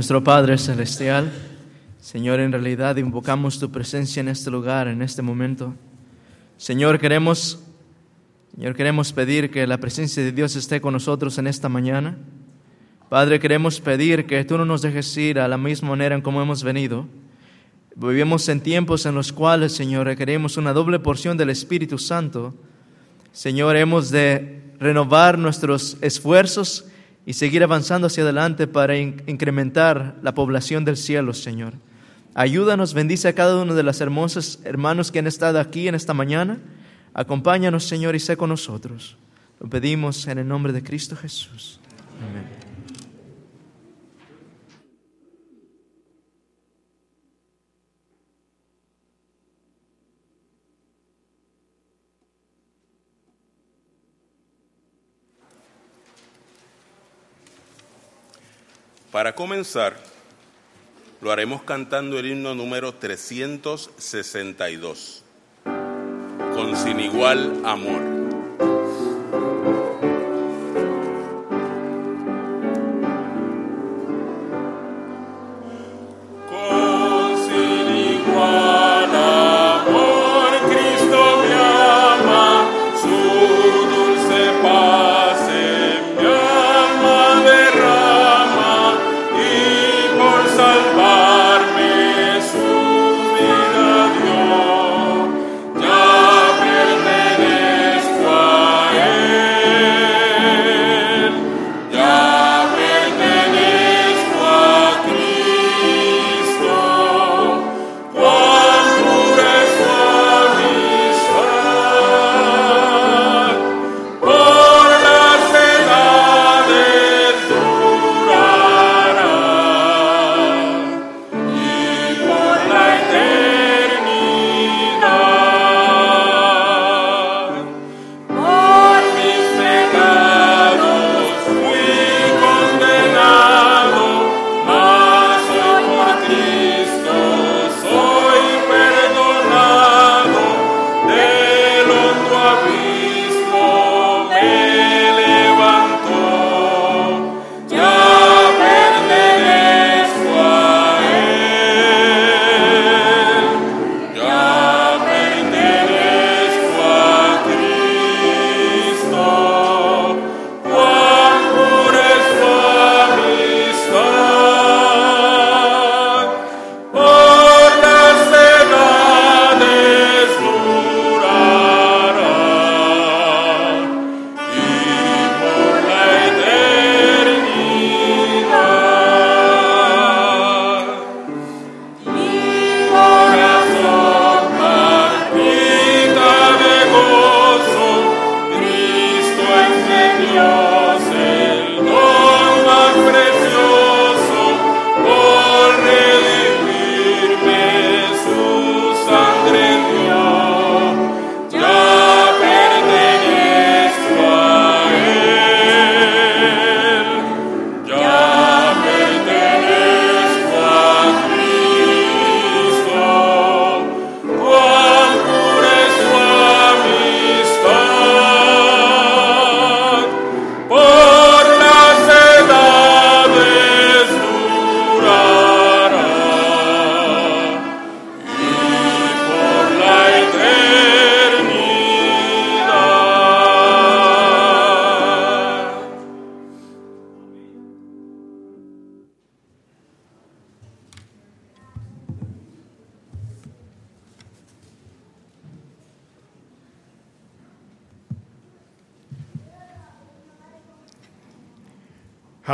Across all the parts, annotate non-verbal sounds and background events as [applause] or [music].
Nuestro Padre Celestial, Señor, en realidad invocamos tu presencia en este lugar, en este momento. Señor, queremos, Señor, queremos pedir que la presencia de Dios esté con nosotros en esta mañana. Padre, queremos pedir que tú no nos dejes ir a la misma manera en como hemos venido. Vivimos en tiempos en los cuales, Señor, requerimos una doble porción del Espíritu Santo. Señor, hemos de renovar nuestros esfuerzos y seguir avanzando hacia adelante para incrementar la población del cielo, Señor. Ayúdanos, bendice a cada uno de los hermosos hermanos que han estado aquí en esta mañana. Acompáñanos, Señor, y sé con nosotros. Lo pedimos en el nombre de Cristo Jesús. Amén. Para comenzar, lo haremos cantando el himno número 362, con sin igual amor.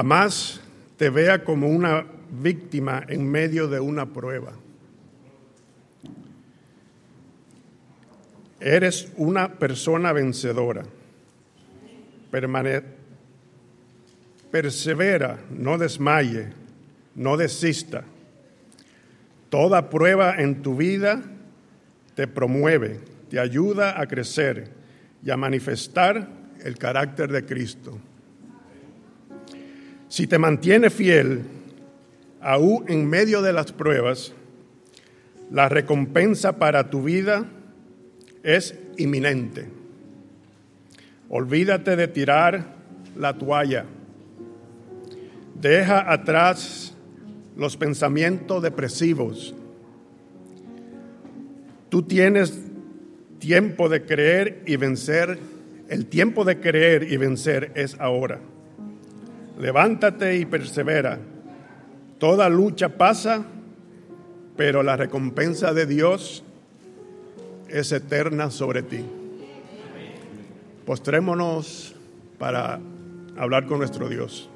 Jamás te vea como una víctima en medio de una prueba. Eres una persona vencedora. persevera, no desmaye, no desista. Toda prueba en tu vida te promueve, te ayuda a crecer y a manifestar el carácter de Cristo. Si te mantiene fiel, aún en medio de las pruebas, la recompensa para tu vida es inminente. Olvídate de tirar la toalla. Deja atrás los pensamientos depresivos. Tú tienes tiempo de creer y vencer. El tiempo de creer y vencer es ahora. Levántate y persevera. Toda lucha pasa, pero la recompensa de Dios es eterna sobre ti. Postrémonos para hablar con nuestro Dios.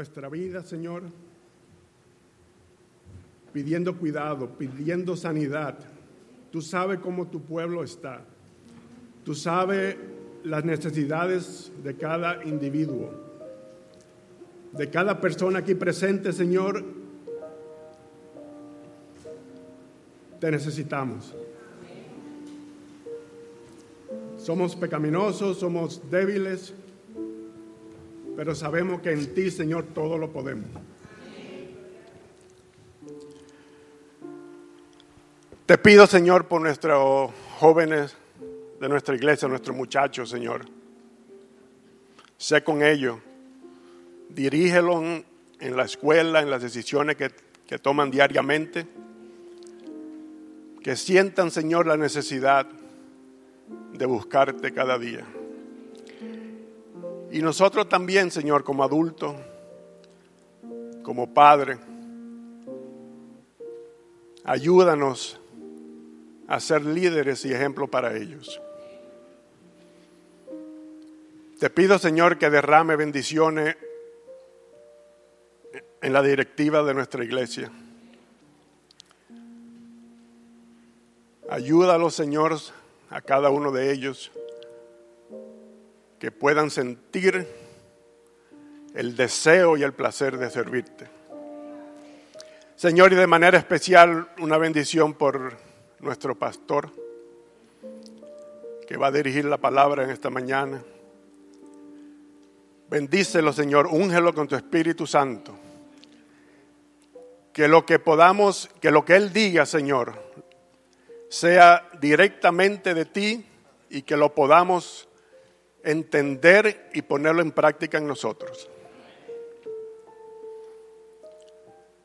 Nuestra vida, Señor, pidiendo cuidado, pidiendo sanidad. Tú sabes cómo tu pueblo está. Tú sabes las necesidades de cada individuo, de cada persona aquí presente, Señor. Te necesitamos. Somos pecaminosos, somos débiles, pero sabemos que en ti, Señor, todo lo podemos. Te pido, Señor, por nuestros jóvenes de nuestra iglesia, nuestros muchachos, Señor. Sé con ellos. Dirígelos en la escuela, en las decisiones que, que toman diariamente. Que sientan, Señor, la necesidad de buscarte cada día. Y nosotros también, Señor, como adultos, como padre, ayúdanos a ser líderes y ejemplo para ellos. Te pido, Señor, que derrame bendiciones en la directiva de nuestra iglesia. Ayúdalos, Señor, a cada uno de ellos que puedan sentir el deseo y el placer de servirte. Señor, y de manera especial una bendición por nuestro pastor que va a dirigir la palabra en esta mañana. Bendícelo, Señor, úngelo con tu Espíritu Santo. Que lo que podamos, que lo que Él diga, Señor, sea directamente de ti y que lo podamos entender y ponerlo en práctica en nosotros.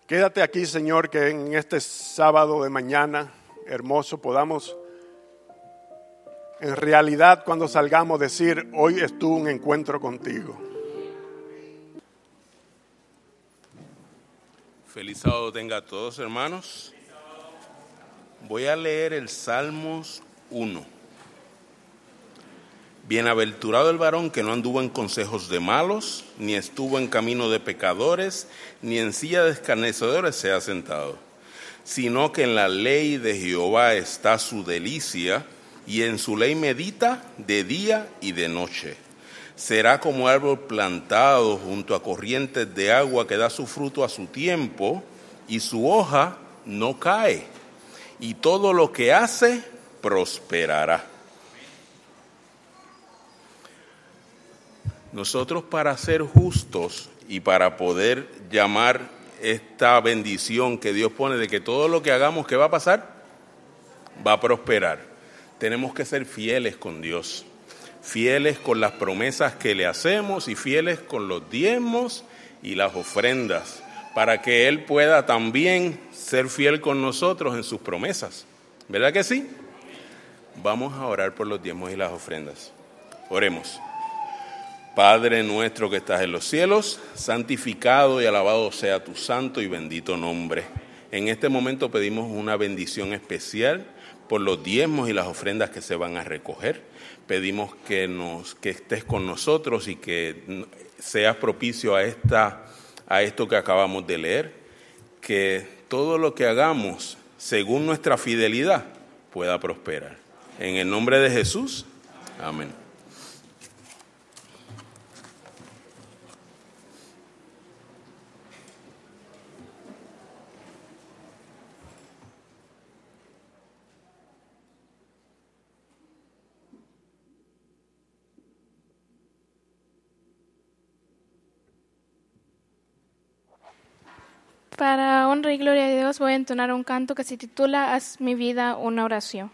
Quédate aquí, Señor, que en este sábado de mañana hermoso podamos en realidad cuando salgamos decir, hoy estuvo un encuentro contigo. Feliz sábado tenga a todos, hermanos. Voy a leer el Salmos 1. Bienaventurado el varón que no anduvo en consejos de malos, ni estuvo en camino de pecadores, ni en silla de escarnecedores se ha sentado, sino que en la ley de Jehová está su delicia, y en su ley medita de día y de noche. Será como árbol plantado junto a corrientes de agua que da su fruto a su tiempo y su hoja no cae. Y todo lo que hace prosperará. Nosotros para ser justos y para poder llamar esta bendición que Dios pone de que todo lo que hagamos, ¿qué va a pasar? Va a prosperar. Tenemos que ser fieles con Dios fieles con las promesas que le hacemos y fieles con los diezmos y las ofrendas, para que Él pueda también ser fiel con nosotros en sus promesas. ¿Verdad que sí? Vamos a orar por los diezmos y las ofrendas. Oremos. Padre nuestro que estás en los cielos, santificado y alabado sea tu santo y bendito nombre. En este momento pedimos una bendición especial por los diezmos y las ofrendas que se van a recoger pedimos que, nos, que estés con nosotros y que seas propicio a, esta, a esto que acabamos de leer, que todo lo que hagamos según nuestra fidelidad pueda prosperar. En el nombre de Jesús, amén. Para honra y gloria de Dios voy a entonar un canto que se titula Haz mi vida una oración.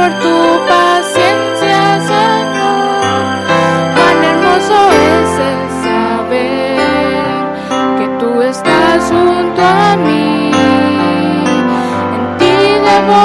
por tu paciencia, Señor. Cuán hermoso es el saber que tú estás junto a mí. En ti debo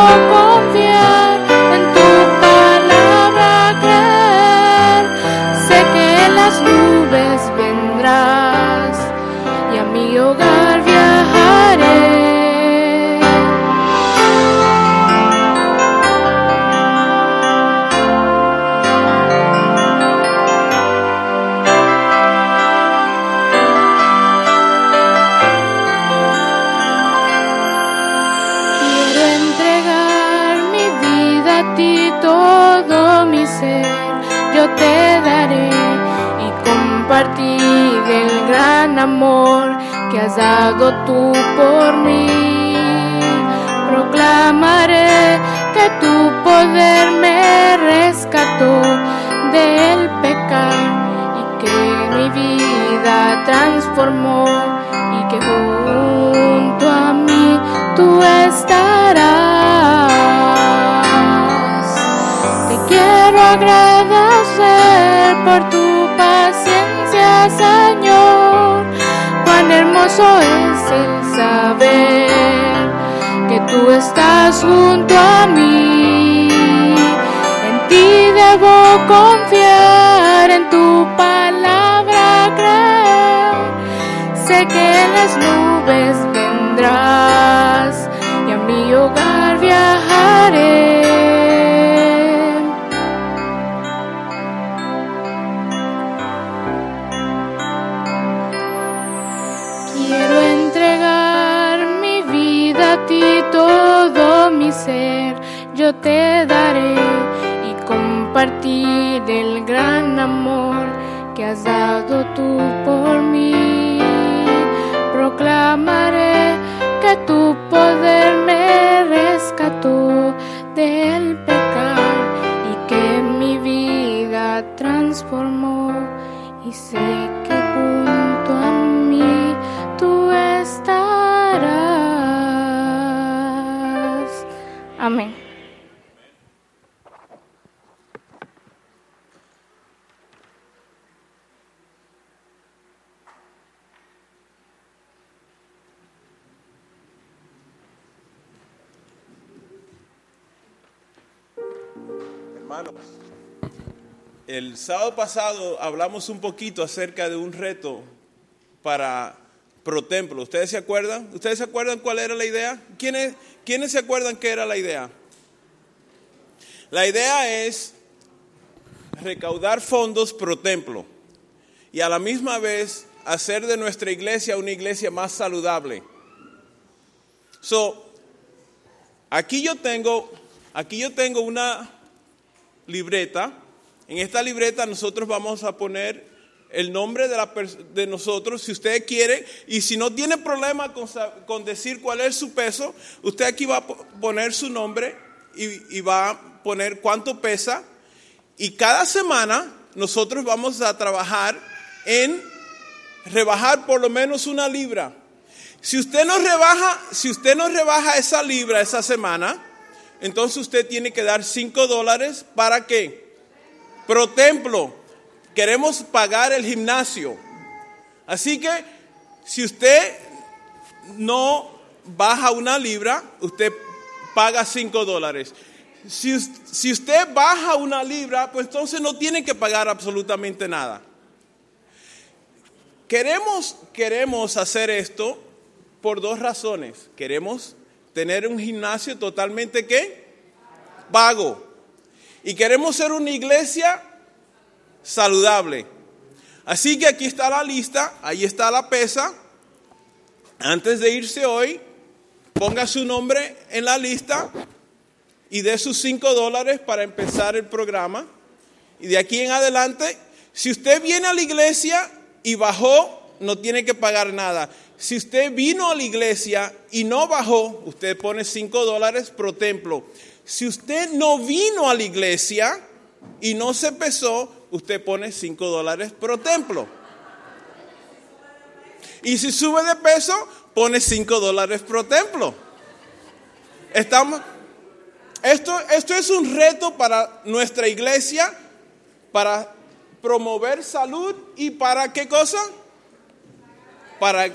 yo te daré y compartir el gran amor que has dado tú por mí. Proclamaré que tu poder me rescató del pecado y que mi vida transformó y que junto a mí tú estarás. agradecer por tu paciencia, Señor. Cuán hermoso es el saber que tú estás junto a mí. En ti debo confiar, en tu palabra creo. Sé que en las nubes vendrás y a mi hogar viajaré. yo te daré y compartir el gran amor que has dado tú por mí. Proclamaré que tu poder el sábado pasado hablamos un poquito acerca de un reto para ProTemplo. ¿Ustedes se acuerdan? ¿Ustedes se acuerdan cuál era la idea? ¿Quiénes, ¿Quiénes se acuerdan qué era la idea? La idea es recaudar fondos ProTemplo y a la misma vez hacer de nuestra iglesia una iglesia más saludable. So, aquí yo tengo, aquí yo tengo una libreta. En esta libreta nosotros vamos a poner el nombre de, nosotros, si usted quiere, y si no tiene problema con, con, decir cuál es su peso, usted aquí va a poner su nombre y, y va a poner cuánto pesa, y cada semana nosotros vamos a trabajar en rebajar por lo menos una libra. Si usted no rebaja, si usted no rebaja esa libra esa semana, entonces usted tiene que dar 5 dólares para qué? Pro templo. Queremos pagar el gimnasio. Así que si usted no baja una libra, usted paga 5 dólares. Si, si, usted baja una libra, pues entonces no tiene que pagar absolutamente nada. Queremos, queremos hacer esto por dos razones. Queremos tener un gimnasio totalmente qué? Vago. Y queremos ser una iglesia saludable. Así que aquí está la lista, ahí está la pesa. Antes de irse hoy, ponga su nombre en la lista y dé sus cinco dólares para empezar el programa. Y de aquí en adelante, si usted viene a la iglesia y bajó, no tiene que pagar nada. Si usted vino a la iglesia y no bajó, usted pone 5 dólares pro templo. Si usted no vino a la iglesia y no se pesó, usted pone 5 dólares pro templo. Y si sube de peso, pone 5 dólares pro templo. Estamos, esto, esto es un reto para nuestra iglesia, para promover salud y para qué cosa? para,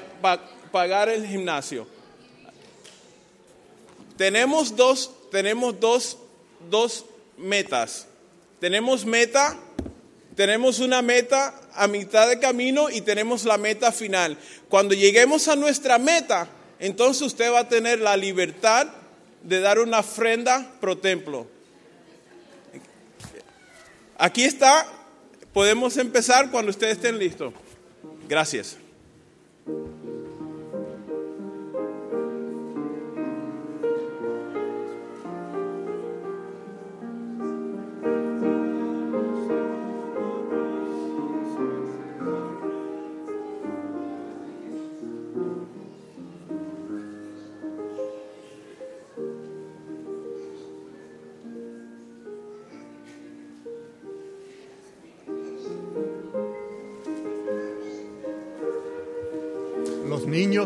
pagar el gimnasio. Tenemos dos, tenemos dos, dos metas. Tenemos meta, tenemos una meta a mitad de camino y tenemos la meta final. Cuando lleguemos a nuestra meta, entonces usted va a tener la libertad de dar una ofrenda pro templo. Aquí está, podemos empezar cuando ustedes estén listos. Gracias.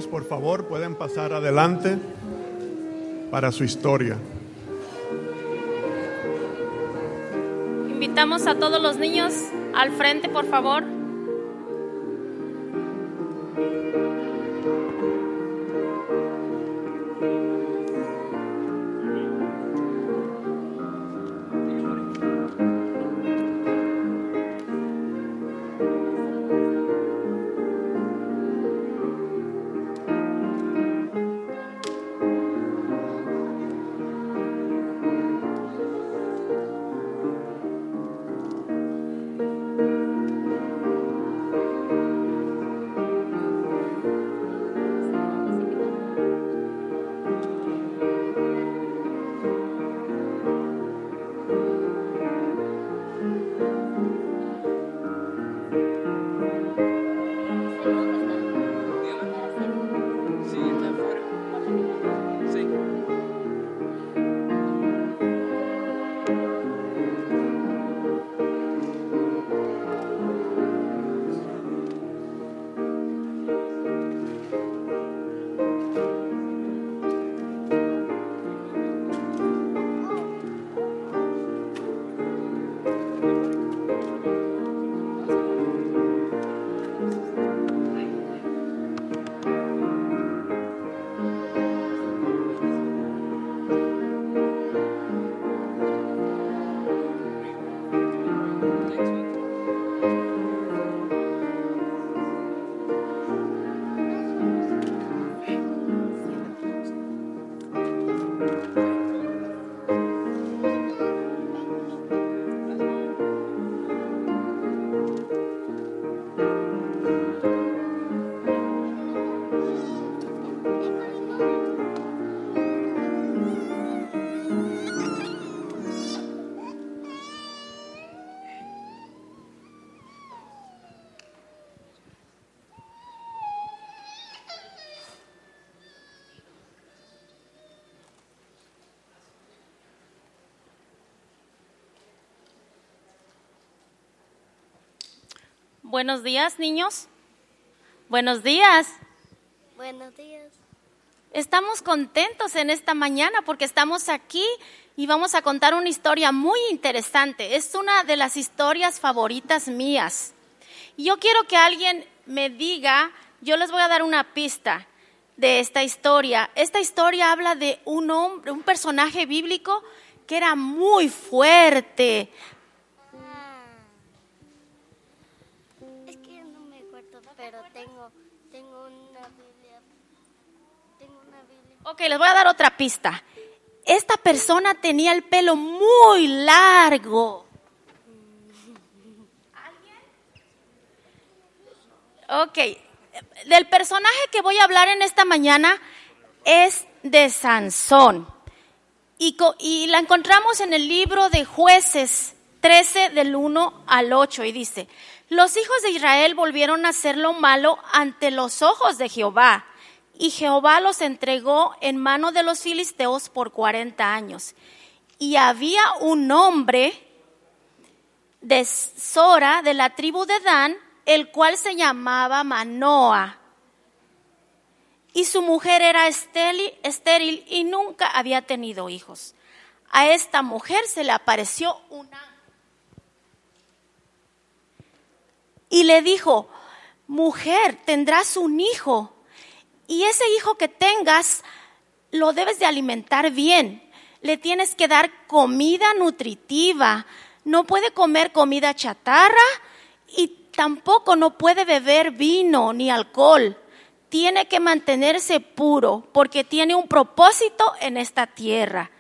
Por favor, pueden pasar adelante para su historia. Invitamos a todos los niños al frente, por favor. Buenos días, niños. Buenos días. Buenos días. Estamos contentos en esta mañana porque estamos aquí y vamos a contar una historia muy interesante. Es una de las historias favoritas mías. Y yo quiero que alguien me diga, yo les voy a dar una pista de esta historia. Esta historia habla de un hombre, un personaje bíblico que era muy fuerte. Ok, les voy a dar otra pista. Esta persona tenía el pelo muy largo. Ok, del personaje que voy a hablar en esta mañana es de Sansón. Y, y la encontramos en el libro de jueces 13 del 1 al 8 y dice, los hijos de Israel volvieron a hacer lo malo ante los ojos de Jehová y Jehová los entregó en mano de los filisteos por 40 años. Y había un hombre de Sora, de la tribu de Dan, el cual se llamaba Manoa. Y su mujer era estéril, estéril y nunca había tenido hijos. A esta mujer se le apareció un ángel. Y le dijo, mujer, tendrás un hijo. Y ese hijo que tengas, lo debes de alimentar bien. Le tienes que dar comida nutritiva. No puede comer comida chatarra y tampoco no puede beber vino ni alcohol. Tiene que mantenerse puro porque tiene un propósito en esta tierra.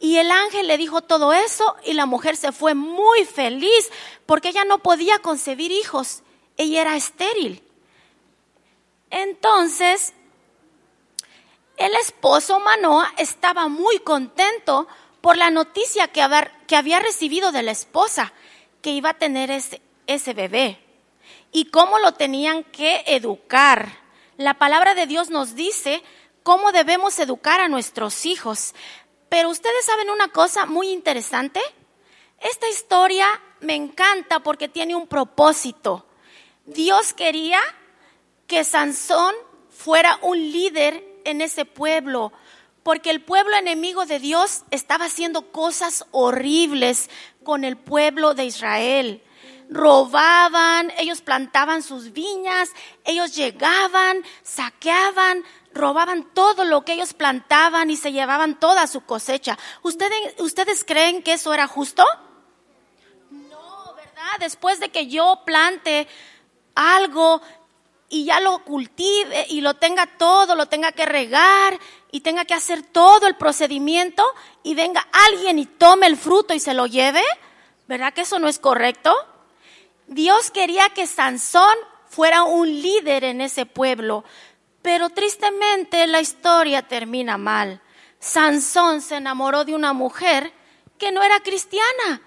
Y el ángel le dijo todo eso y la mujer se fue muy feliz porque ella no podía concebir hijos. Ella era estéril. Entonces, el esposo Manoa estaba muy contento por la noticia que había recibido de la esposa, que iba a tener ese, ese bebé y cómo lo tenían que educar. La palabra de Dios nos dice cómo debemos educar a nuestros hijos. Pero ustedes saben una cosa muy interesante. Esta historia me encanta porque tiene un propósito. Dios quería que Sansón fuera un líder en ese pueblo, porque el pueblo enemigo de Dios estaba haciendo cosas horribles con el pueblo de Israel. Robaban, ellos plantaban sus viñas, ellos llegaban, saqueaban, robaban todo lo que ellos plantaban y se llevaban toda su cosecha. ¿Ustedes, ¿ustedes creen que eso era justo? No, ¿verdad? Después de que yo plante algo y ya lo cultive y lo tenga todo, lo tenga que regar y tenga que hacer todo el procedimiento y venga alguien y tome el fruto y se lo lleve, ¿verdad que eso no es correcto? Dios quería que Sansón fuera un líder en ese pueblo, pero tristemente la historia termina mal. Sansón se enamoró de una mujer que no era cristiana.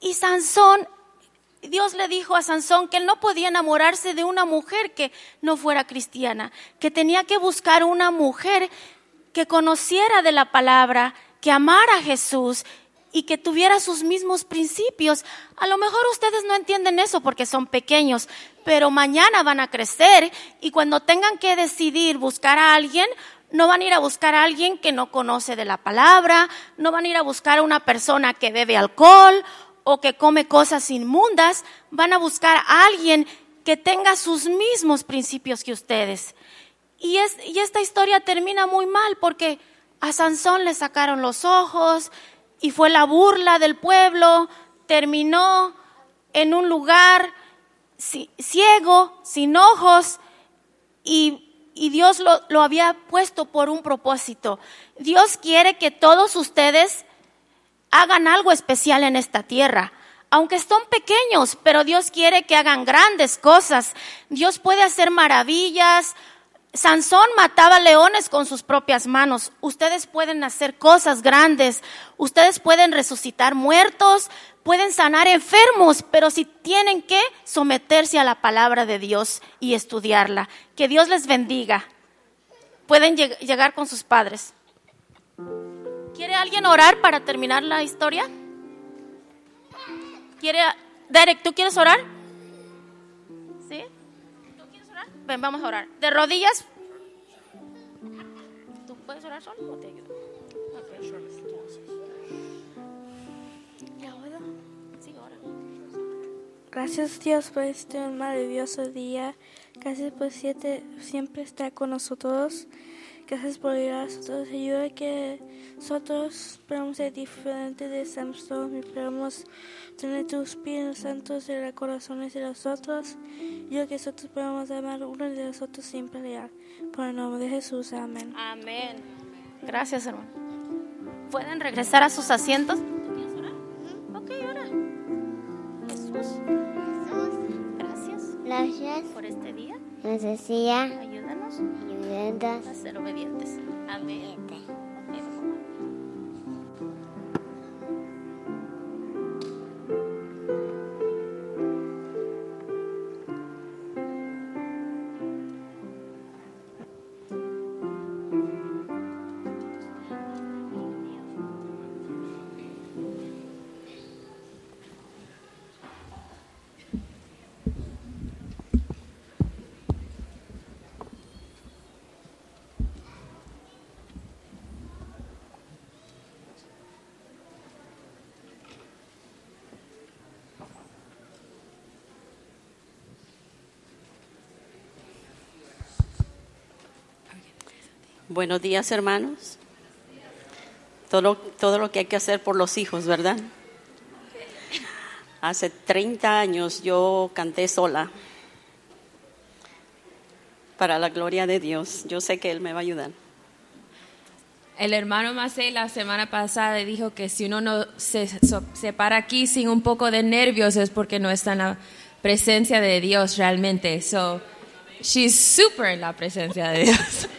Y Sansón, Dios le dijo a Sansón que él no podía enamorarse de una mujer que no fuera cristiana, que tenía que buscar una mujer que conociera de la palabra, que amara a Jesús y que tuviera sus mismos principios. A lo mejor ustedes no entienden eso porque son pequeños, pero mañana van a crecer y cuando tengan que decidir buscar a alguien, no van a ir a buscar a alguien que no conoce de la palabra, no van a ir a buscar a una persona que bebe alcohol o que come cosas inmundas, van a buscar a alguien que tenga sus mismos principios que ustedes. Y, es, y esta historia termina muy mal porque a Sansón le sacaron los ojos y fue la burla del pueblo, terminó en un lugar ci- ciego, sin ojos, y, Dios lo había puesto por un propósito. Dios quiere que todos ustedes hagan algo especial en esta tierra. Aunque son pequeños, pero Dios quiere que hagan grandes cosas. Dios puede hacer maravillas. Sansón mataba leones con sus propias manos. Ustedes pueden hacer cosas grandes. Ustedes pueden resucitar muertos, pueden sanar enfermos, pero si tienen que someterse a la palabra de Dios y estudiarla. Que Dios les bendiga. Pueden lleg- llegar con sus padres. ¿Quiere alguien orar para terminar la historia? ¿Quiere Derek, ¿tú quieres orar? Ven, vamos a orar. De rodillas. ¿Tú puedes orar solo o te ayudo? ¿Ya oigo? Sí, ora. Gracias Dios por este maravilloso día. Gracias por siete, siempre estar con nosotros. Gracias por ayudar a nosotros. Ayuda que nosotros podamos ser diferentes de Samson y podamos tener tu Espíritu Santo en los corazones de nosotros. Yo que nosotros podamos amar uno de nosotros siempre leal. Por el nombre de Jesús. Amén. Amén. Gracias, hermano. ¿Pueden regresar a sus asientos? ¿Tú quieres orar? Ok, ora. Jesús, gracias Gracias. por este día. Nos decía, Ayúdanos ayudantes. a ser obedientes. Amén. Buenos días, hermanos. Todo, todo lo que hay que hacer por los hijos, ¿verdad? Hace 30 años yo canté sola. Para la gloria de Dios. Yo sé que Él me va a ayudar. El hermano Macé la semana pasada dijo que si uno no se, so- se para aquí sin un poco de nervios es porque no está en la presencia de Dios realmente. So, she's super en la presencia de Dios. [laughs]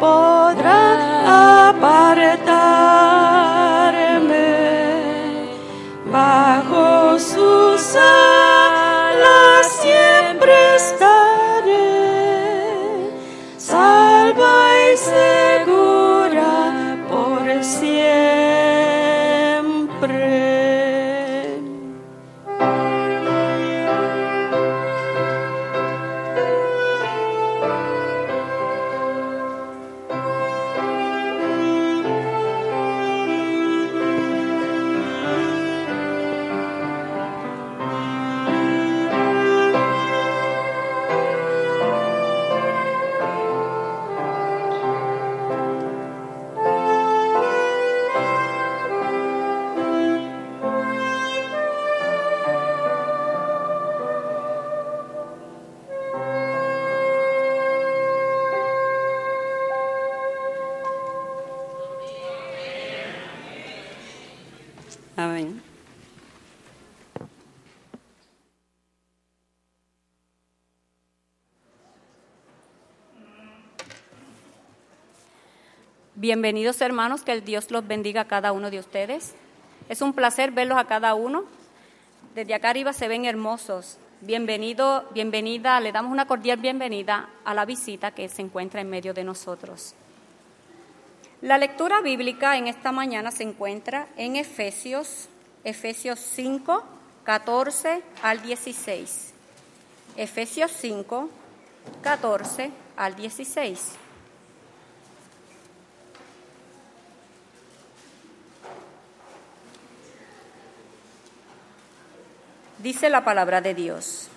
del Bienvenidos hermanos, que el Dios los bendiga a cada uno de ustedes. Es un placer verlos a cada uno. Desde acá arriba se ven hermosos. Bienvenido, bienvenida, le damos una cordial bienvenida a la visita que se encuentra en medio de nosotros. La lectura bíblica en esta mañana se encuentra en Efesios, Efesios 5, 14 al 16. Efesios 5, 14 al 16. Dice la palabra de Dios.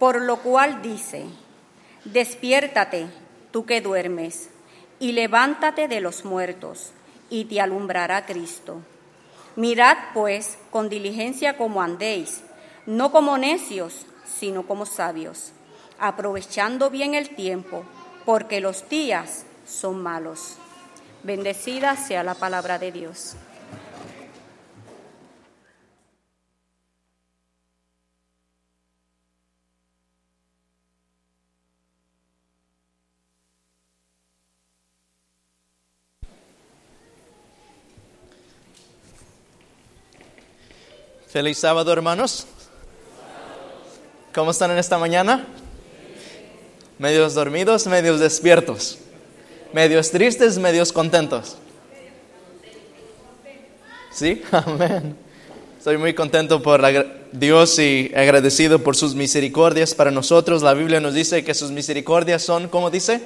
Por lo cual dice, despiértate, tú que duermes, y levántate de los muertos, y te alumbrará Cristo. Mirad, pues, con diligencia como andéis, no como necios, sino como sabios, aprovechando bien el tiempo, porque los días son malos. Bendecida sea la palabra de Dios. Feliz sábado, hermanos. ¿Cómo están en esta mañana? Medios dormidos, medios despiertos. Medios tristes, medios contentos. ¿Sí? [laughs] Amén. Estoy muy contento por Dios y agradecido por sus misericordias para nosotros. La Biblia nos dice que sus misericordias son, ¿cómo dice?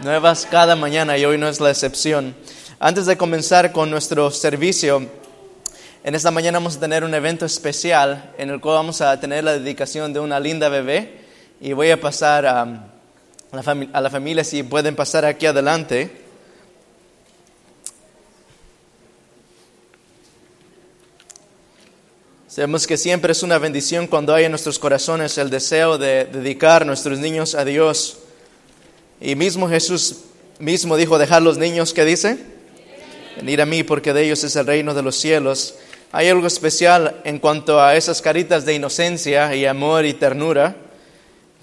Nuevas cada mañana y hoy no es la excepción. Antes de comenzar con nuestro servicio, en esta mañana vamos a tener un evento especial en el cual vamos a tener la dedicación de una linda bebé y voy a pasar a, a la, a la familia si pueden pasar aquí adelante. Sabemos que siempre es una bendición cuando hay en nuestros corazones el deseo de dedicar nuestros niños a Dios. Y mismo Jesús mismo dijo, dejar los niños, ¿qué dice? Venir a mí porque de ellos es el reino de los cielos. Hay algo especial en cuanto a esas caritas de inocencia y amor y ternura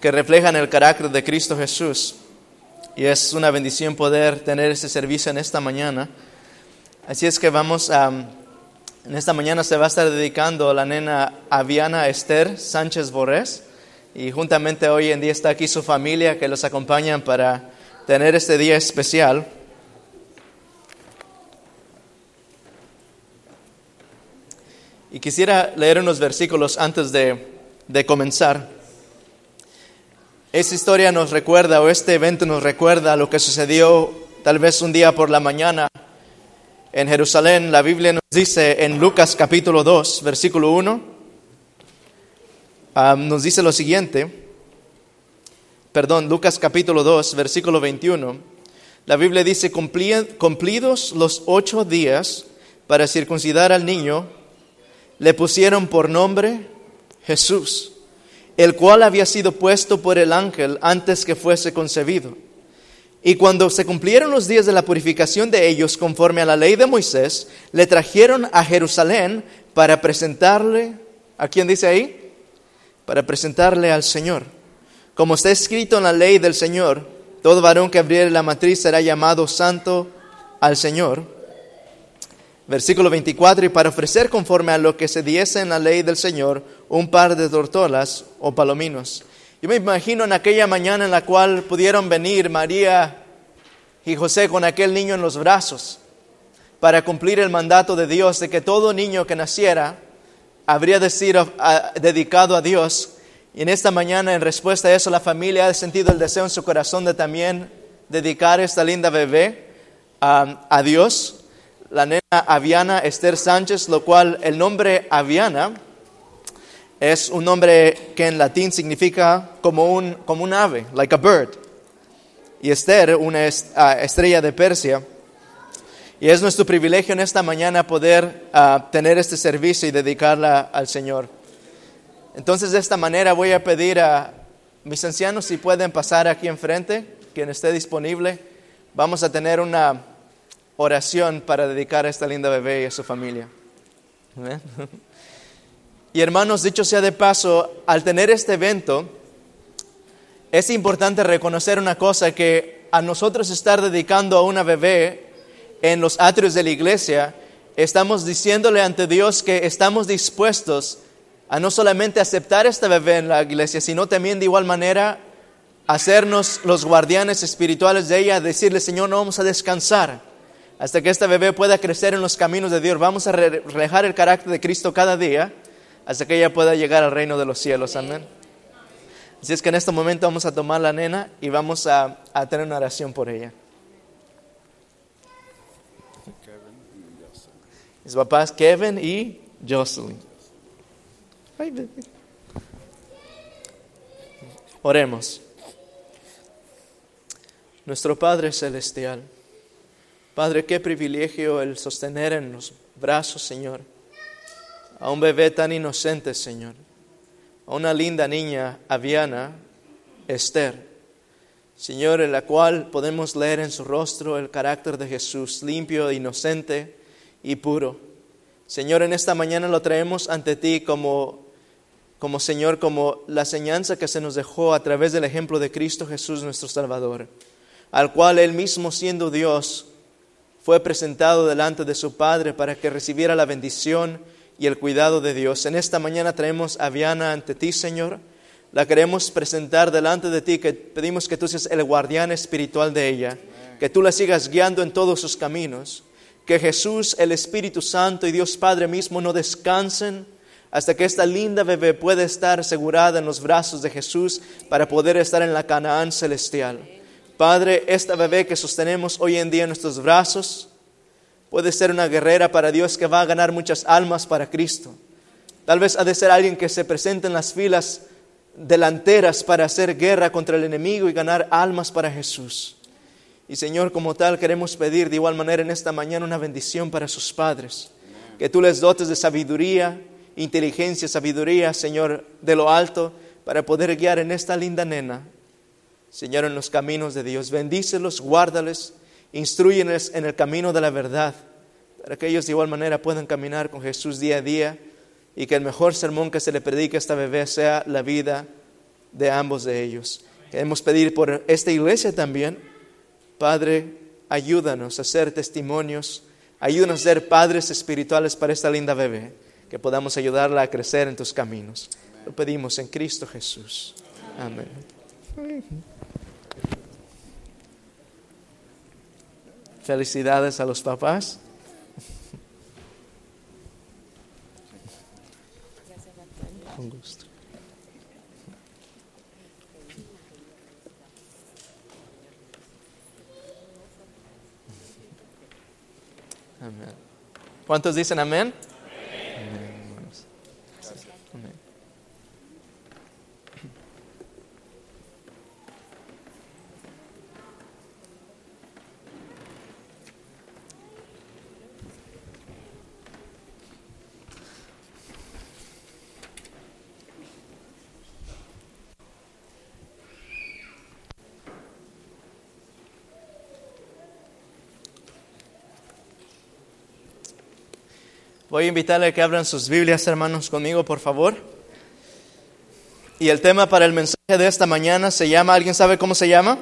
que reflejan el carácter de Cristo Jesús. Y es una bendición poder tener ese servicio en esta mañana. Así es que vamos a... En esta mañana se va a estar dedicando la nena Aviana Esther Sánchez Borrés y juntamente hoy en día está aquí su familia que los acompañan para tener este día especial. Y quisiera leer unos versículos antes de, de comenzar. Esta historia nos recuerda, o este evento nos recuerda lo que sucedió tal vez un día por la mañana en Jerusalén. La Biblia nos dice en Lucas capítulo 2, versículo 1, ah, nos dice lo siguiente, perdón, Lucas capítulo 2, versículo 21. La Biblia dice, "Cumplí- cumplidos los ocho días para circuncidar al niño, le pusieron por nombre Jesús, el cual había sido puesto por el ángel antes que fuese concebido. Y cuando se cumplieron los días de la purificación de ellos conforme a la ley de Moisés, le trajeron a Jerusalén para presentarle, ¿a quién dice ahí? Para presentarle al Señor. Como está escrito en la ley del Señor, todo varón que abriere la matriz será llamado santo al Señor. Versículo 24, y para ofrecer conforme a lo que se diese en la ley del Señor, un par de tortolas o palominos. Yo me imagino en aquella mañana en la cual pudieron venir María y José con aquel niño en los brazos para cumplir el mandato de Dios de que todo niño que naciera habría de ser ah, dedicado a Dios. Y en esta mañana, en respuesta a eso, la familia ha sentido el deseo en su corazón de también dedicar esta linda bebé ah, a Dios. La nena Aviana Esther Sánchez, lo cual el nombre Aviana es un nombre que en latín significa como un, como un ave, like a bird. Y Esther, una ah, estrella de Persia. Y es nuestro privilegio en esta mañana poder ah, tener este servicio y dedicarla al Señor. Entonces, de esta manera voy a pedir a mis ancianos si pueden pasar aquí enfrente, quien esté disponible. Vamos a tener una oración para dedicar a esta linda bebé y a su familia. Y hermanos, dicho sea de paso, al tener este evento, es importante reconocer una cosa, que a nosotros estar dedicando a una bebé en los atrios de la iglesia, estamos diciéndole ante Dios que estamos dispuestos a no solamente aceptar esta bebé en la iglesia, sino también de igual manera hacernos los guardianes espirituales de ella, decirle, Señor, no vamos a descansar hasta que esta bebé pueda crecer en los caminos de Dios. Vamos a re- reflejar el carácter de Cristo cada día hasta que ella pueda llegar al reino de los cielos. Amén. Así es que en este momento vamos a tomar la nena y vamos a, a tener una oración por ella. Mis papás Kevin y Jocelyn. Oremos. Nuestro Padre Celestial, Padre, qué privilegio el sostener en los brazos, Señor, a un bebé tan inocente, Señor, a una linda niña, Aviana, Esther, Señor, en la cual podemos leer en su rostro el carácter de Jesús, limpio, inocente y puro. Señor, en esta mañana lo traemos ante ti como, como Señor, como la enseñanza que se nos dejó a través del ejemplo de Cristo Jesús, nuestro Salvador, al cual Él mismo siendo Dios, fue presentado delante de su Padre para que recibiera la bendición y el cuidado de Dios. En esta mañana traemos a Viana ante ti, Señor. La queremos presentar delante de ti, que pedimos que tú seas el guardián espiritual de ella, que tú la sigas guiando en todos sus caminos, que Jesús, el Espíritu Santo y Dios Padre mismo no descansen hasta que esta linda bebé pueda estar asegurada en los brazos de Jesús para poder estar en la Canaán celestial. Padre, esta bebé que sostenemos hoy en día en nuestros brazos puede ser una guerrera para Dios que va a ganar muchas almas para Cristo. Tal vez ha de ser alguien que se presente en las filas delanteras para hacer guerra contra el enemigo y ganar almas para Jesús. Y Señor, como tal, queremos pedir de igual manera en esta mañana una bendición para sus padres. Que tú les dotes de sabiduría, inteligencia, sabiduría, Señor, de lo alto, para poder guiar en esta linda nena Señor, en los caminos de Dios. Bendícelos, guárdales, instruyenes en el camino de la verdad, para que ellos de igual manera puedan caminar con Jesús día a día y que el mejor sermón que se le predique a esta bebé sea la vida de ambos de ellos. Queremos pedir por esta iglesia también, Padre, ayúdanos a ser testimonios, ayúdanos a ser padres espirituales para esta linda bebé, que podamos ayudarla a crecer en tus caminos. Lo pedimos en Cristo Jesús. Amén. Felicidades a los papás. Con gusto. Amén. ¿Cuántos dicen amén hermanos. Amén. Voy a invitarle a que abran sus Biblias, hermanos, conmigo, por favor. Y el tema para el mensaje de esta mañana se llama, ¿alguien sabe cómo se llama?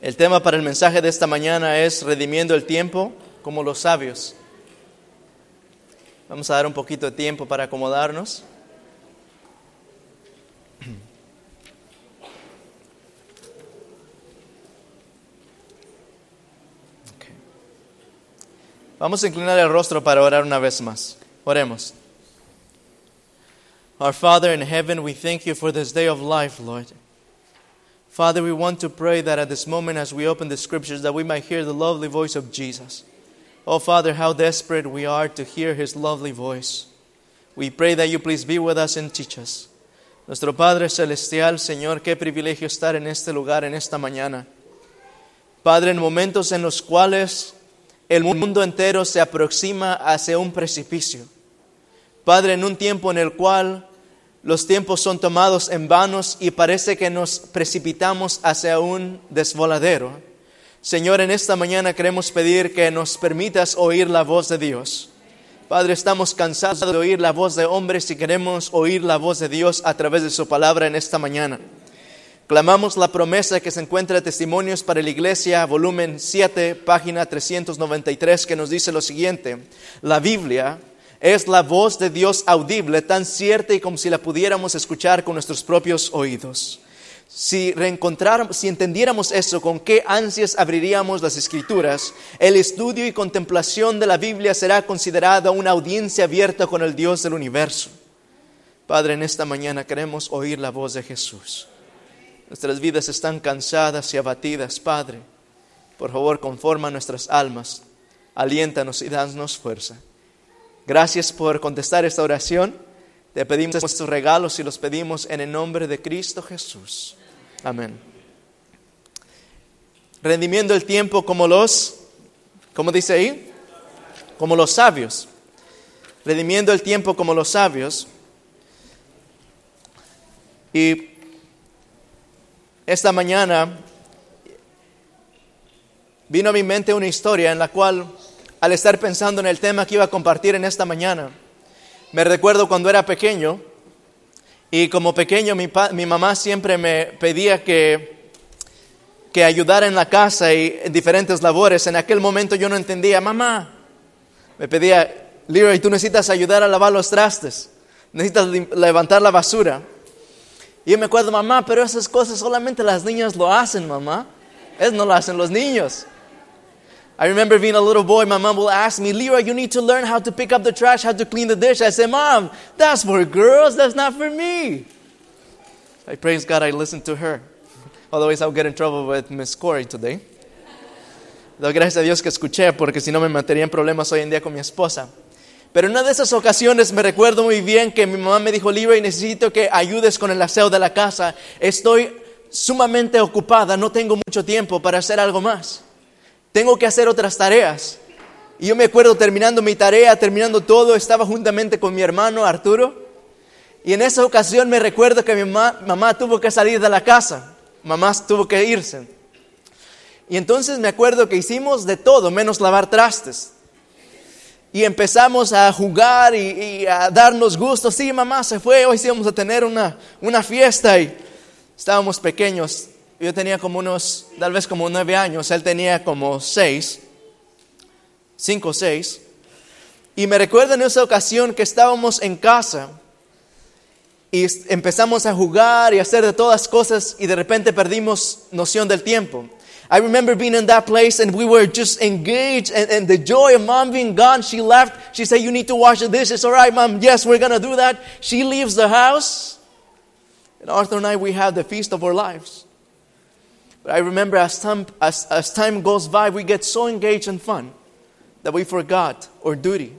El tema para el mensaje de esta mañana es redimiendo el tiempo como los sabios. Vamos a dar un poquito de tiempo para acomodarnos. Vamos a inclinar el rostro para orar una vez más. Oremos. Our Father in heaven, we thank you for this day of life, Lord. Father, we want to pray that at this moment as we open the scriptures that we might hear the lovely voice of Jesus. Oh Father, how desperate we are to hear his lovely voice. We pray that you please be with us and teach us. Nuestro Padre celestial, Señor, qué privilegio estar en este lugar en esta mañana. Padre, en momentos en los cuales el mundo entero se aproxima hacia un precipicio. Padre, en un tiempo en el cual los tiempos son tomados en vanos y parece que nos precipitamos hacia un desvoladero. Señor, en esta mañana queremos pedir que nos permitas oír la voz de Dios. Padre, estamos cansados de oír la voz de hombres y queremos oír la voz de Dios a través de su palabra en esta mañana. Clamamos la promesa que se encuentra en Testimonios para la Iglesia, volumen 7, página 393, que nos dice lo siguiente. La Biblia es la voz de Dios audible, tan cierta y como si la pudiéramos escuchar con nuestros propios oídos. Si reencontráramos, si entendiéramos eso, con qué ansias abriríamos las escrituras, el estudio y contemplación de la Biblia será considerada una audiencia abierta con el Dios del universo. Padre, en esta mañana queremos oír la voz de Jesús. Nuestras vidas están cansadas y abatidas, Padre. Por favor, conforma nuestras almas, aliéntanos y danos fuerza. Gracias por contestar esta oración. Te pedimos estos regalos y los pedimos en el nombre de Cristo Jesús. Amén. Rendimiento el tiempo como los, ¿cómo dice ahí? Como los sabios. Redimiendo el tiempo como los sabios. Y esta mañana vino a mi mente una historia en la cual, al estar pensando en el tema que iba a compartir en esta mañana, me recuerdo cuando era pequeño y como pequeño mi, mi mamá siempre me pedía que, que ayudara en la casa y en diferentes labores. En aquel momento yo no entendía, mamá, me pedía, Leroy, tú necesitas ayudar a lavar los trastes, necesitas levantar la basura. Y yo me acuerdo, mamá, pero esas cosas solamente las niñas lo hacen, mamá. No lo hacen los niños. I remember being a little boy, my mom will ask me, Leroy, you need to learn how to pick up the trash, how to clean the dish. I say, Mom, that's for girls, that's not for me. I praise God I listened to her. Otherwise, I'll get in trouble with Miss Corey today. Doy gracias a Dios que escuché, porque si no me metería en problemas hoy en día con mi esposa. Pero en una de esas ocasiones me recuerdo muy bien que mi mamá me dijo, Leroy, necesito que ayudes con el aseo de la casa. Estoy sumamente ocupada, no tengo mucho tiempo para hacer algo más tengo que hacer otras tareas. Y yo me acuerdo terminando mi tarea, terminando todo, estaba juntamente con mi hermano Arturo. Y en esa ocasión me recuerdo que mi mamá, mamá tuvo que salir de la casa, mamá tuvo que irse. Y entonces me acuerdo que hicimos de todo, menos lavar trastes. Y empezamos a jugar y, a darnos gusto. Sí, mamá se fue, hoy sí vamos a tener una, una fiesta. Y estábamos pequeños, yo tenía como unos, tal vez como nueve años, él tenía como seis, cinco o seis. Y me recuerdo en esa ocasión que estábamos en casa y empezamos a jugar y a hacer de todas cosas y de repente perdimos noción del tiempo. I remember being in that place and we were just engaged and, and, the joy of mom being gone. She left. She said, You need to wash the dishes. All right, mom. Yes, we're going to do that. She leaves the house. And Arthur and I, we have the feast of our lives. But I remember as time, as, as time goes by, we get so engaged in fun that we forgot our duty.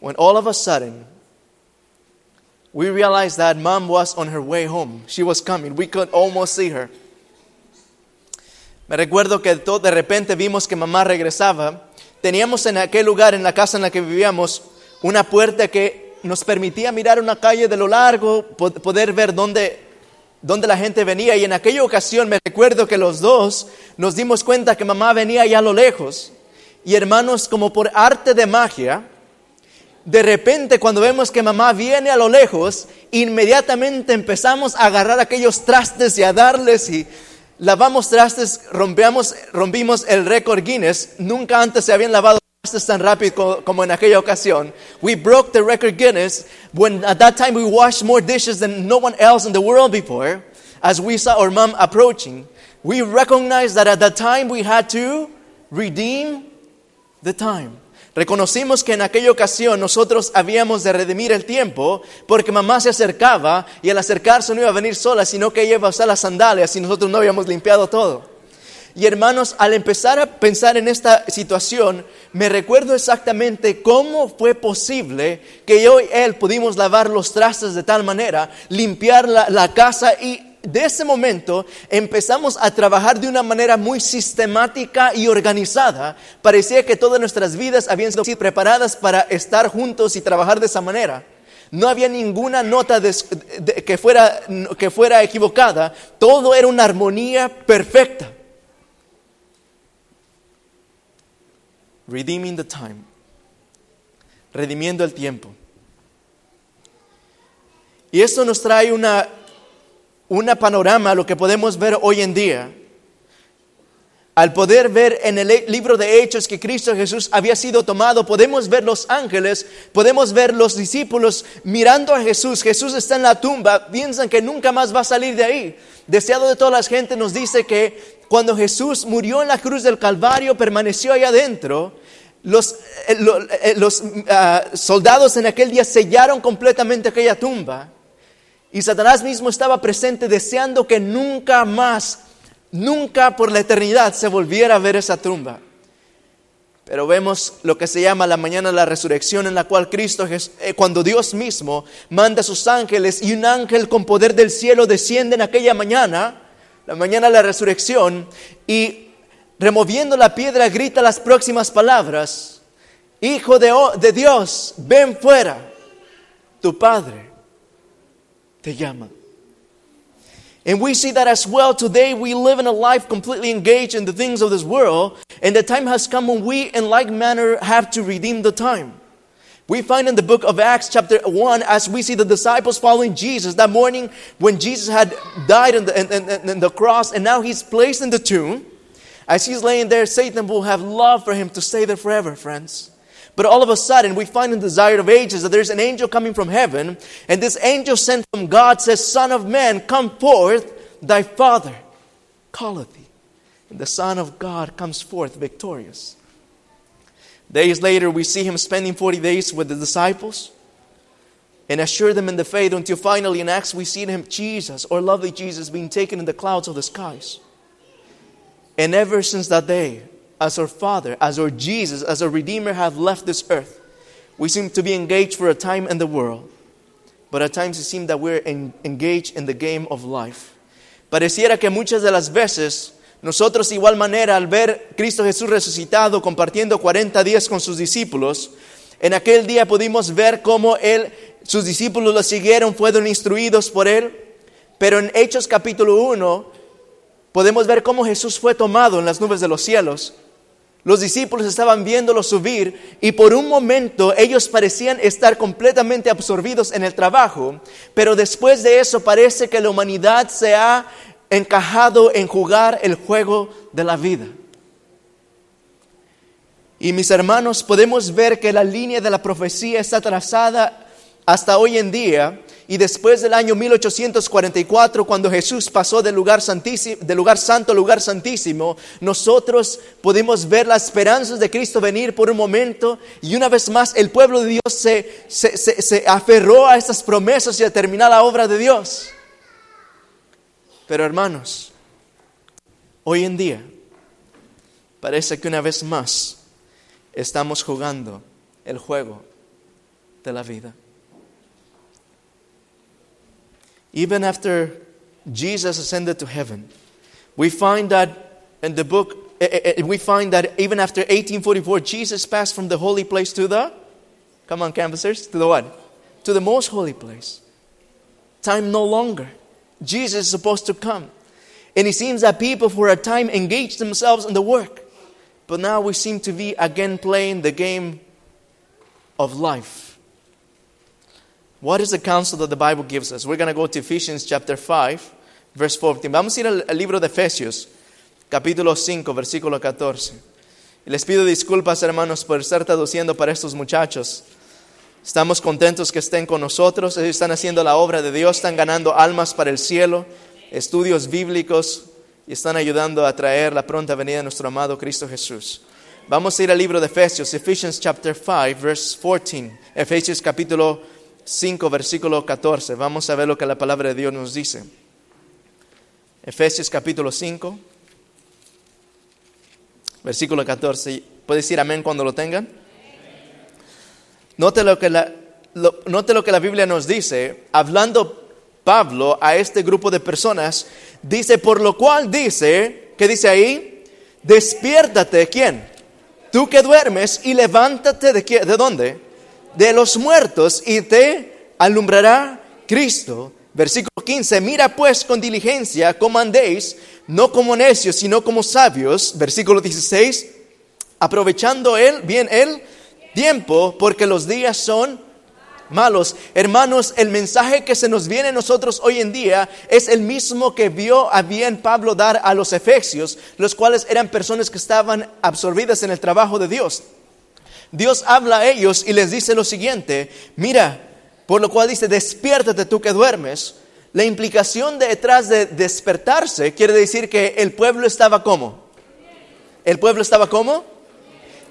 When all of a sudden, we realized that mom was on her way home. She was coming. We could almost see her. Me recuerdo que de repente vimos que mamá regresaba. Teníamos en aquel lugar, en la casa en la que vivíamos, una puerta que nos permitía mirar una calle de lo largo, poder ver dónde donde la gente venía y en aquella ocasión me recuerdo que los dos nos dimos cuenta que mamá venía ya a lo lejos y hermanos como por arte de magia, de repente cuando vemos que mamá viene a lo lejos, inmediatamente empezamos a agarrar aquellos trastes y a darles y lavamos trastes, rompíamos, rompimos el récord Guinness, nunca antes se habían lavado trastes tan rápido como en aquella ocasión. We broke the record Guinness when at that time we washed more dishes than no one else in the world before. As we saw our mom approaching, we recognized that at that time we had to redeem the time. Reconocimos que en aquella ocasión nosotros habíamos de redimir el tiempo porque mamá se acercaba y al acercarse no iba a venir sola, sino que ella iba a usar las sandalias y nosotros no habíamos limpiado todo. Y hermanos, al empezar a pensar en esta situación, me recuerdo exactamente cómo fue posible que yo y él pudimos lavar los trastes de tal manera, limpiar la, la casa y de ese momento empezamos a trabajar de una manera muy sistemática y organizada. Parecía que todas nuestras vidas habían sido preparadas para estar juntos y trabajar de esa manera. No había ninguna nota que, fuera, que fuera equivocada. Todo era una armonía perfecta. Redeeming the time. Redimiendo el tiempo. Y esto nos trae una, una panorama, lo que podemos ver hoy en día. Al poder ver en el libro de Hechos que Cristo Jesús había sido tomado, podemos ver los ángeles, podemos ver los discípulos mirando a Jesús. Jesús está en la tumba, piensan que nunca más va a salir de ahí. Deseado de toda la gente nos dice que cuando Jesús murió en la cruz del Calvario, permaneció ahí adentro. Los, eh, eh, ah, soldados en aquel día sellaron completamente aquella tumba. Y Satanás mismo estaba presente deseando que nunca más, nunca por la eternidad se volviera a ver esa tumba. Pero vemos lo que se llama la mañana de la resurrección en la cual Cristo, eh, cuando Dios mismo manda a sus ángeles y un ángel con poder del cielo desciende en aquella mañana, la mañana de la resurrección, y removiendo la piedra grita las próximas palabras, Hijo de, o- de Dios, ven fuera, tu Padre te llama. And we see that as well today we live in a life completely engaged in the things of this world, and the time has come when we, in like manner, have to redeem the time. We find in the book of Acts, chapter 1, as we see the disciples following Jesus that morning when Jesus had died on the, in, in- in the cross, and now he's placed in the tomb. As he's laying there, Satan will have love for him to stay there forever, friends. But all of a sudden, we find in the Desire of Ages that there's an angel coming from heaven, and this angel sent from God says, Son of man, come forth, thy Father calleth thee. And the Son of God comes forth victorious. Days later, we see him spending 40 days with the disciples and assure them in the faith until finally in Acts we see him, Jesus, or lovely Jesus, being taken in the clouds of the skies. And ever since that day, as our Father, as our Jesus, as our Redeemer have left this earth, we seem to be engaged for a time in the world. But at times it seems that we're en- engaged in the game of life. Pareciera que muchas de las veces nosotros de igual manera al ver Cristo Jesús resucitado compartiendo 40 días con sus discípulos, en aquel día pudimos ver cómo él, sus discípulos lo siguieron, fueron instruidos por él, pero en Hechos capítulo 1 podemos ver cómo Jesús fue tomado en las nubes de los cielos. Los discípulos estaban viéndolo subir y por un momento ellos parecían estar completamente absorbidos en el trabajo, pero después de eso parece que la humanidad se ha encajado en jugar el juego de la vida. Y mis hermanos, podemos ver que la línea de la profecía está trazada hasta hoy en día y después del año 1844, cuando Jesús pasó del lugar, santísimo, del lugar santo al lugar santísimo, nosotros pudimos ver las esperanzas de Cristo venir por un momento y una vez más el pueblo de Dios se, se, se- se aferró a estas promesas y a terminar la obra de Dios. Pero hermanos, hoy en día parece que una vez más estamos jugando el juego de la vida. Even after Jesus ascended to heaven, we find that in the book, eh, eh, eh, we find that even after 1844, Jesus passed from the holy place to the, come on, canvassers, to the what? To the most holy place. Time no longer Jesus is supposed to come. And it seems that people for a time engaged themselves in the work. But now we seem to be again playing the game of life. What is the counsel that the Bible gives us? We're going to go to Ephesians chapter 5, verse 14. Vamos a ir al, libro de Efesios, capítulo 5, versículo 14. Y les pido disculpas, hermanos, por estar traduciendo para estos muchachos. Estamos contentos que estén con nosotros. Ellos están haciendo la obra de Dios, están ganando almas para el cielo, estudios bíblicos y están ayudando a traer la pronta venida de nuestro amado Cristo Jesús. Vamos a ir al libro de Efesios, Ephesians chapter 5, verse 14. Efesios capítulo 5, versículo 14. Vamos a ver lo que la palabra de Dios nos dice. Efesios capítulo 5, versículo 14. ¿Puede decir amén cuando lo tengan? Note lo, que la, note lo que la Biblia nos dice, hablando Pablo a este grupo de personas, dice, por lo cual dice, ¿qué dice ahí? Despiértate, ¿quién? Tú que duermes y levántate de, ¿de dónde? De los muertos y te alumbrará Cristo. Versículo 15, mira pues con diligencia cómo andéis, no como necios, sino como sabios. Versículo 16, aprovechando él, bien el tiempo, porque los días son malos. Hermanos, el mensaje que se nos viene a nosotros hoy en día es el mismo que vio a bien Pablo dar a los efesios, los cuales eran personas que estaban absorbidas en el trabajo de Dios. Dios habla a ellos y les dice lo siguiente, mira, por lo cual dice, despiértate tú que duermes. La implicación detrás de despertarse quiere decir que el pueblo estaba como. ¿El pueblo estaba como?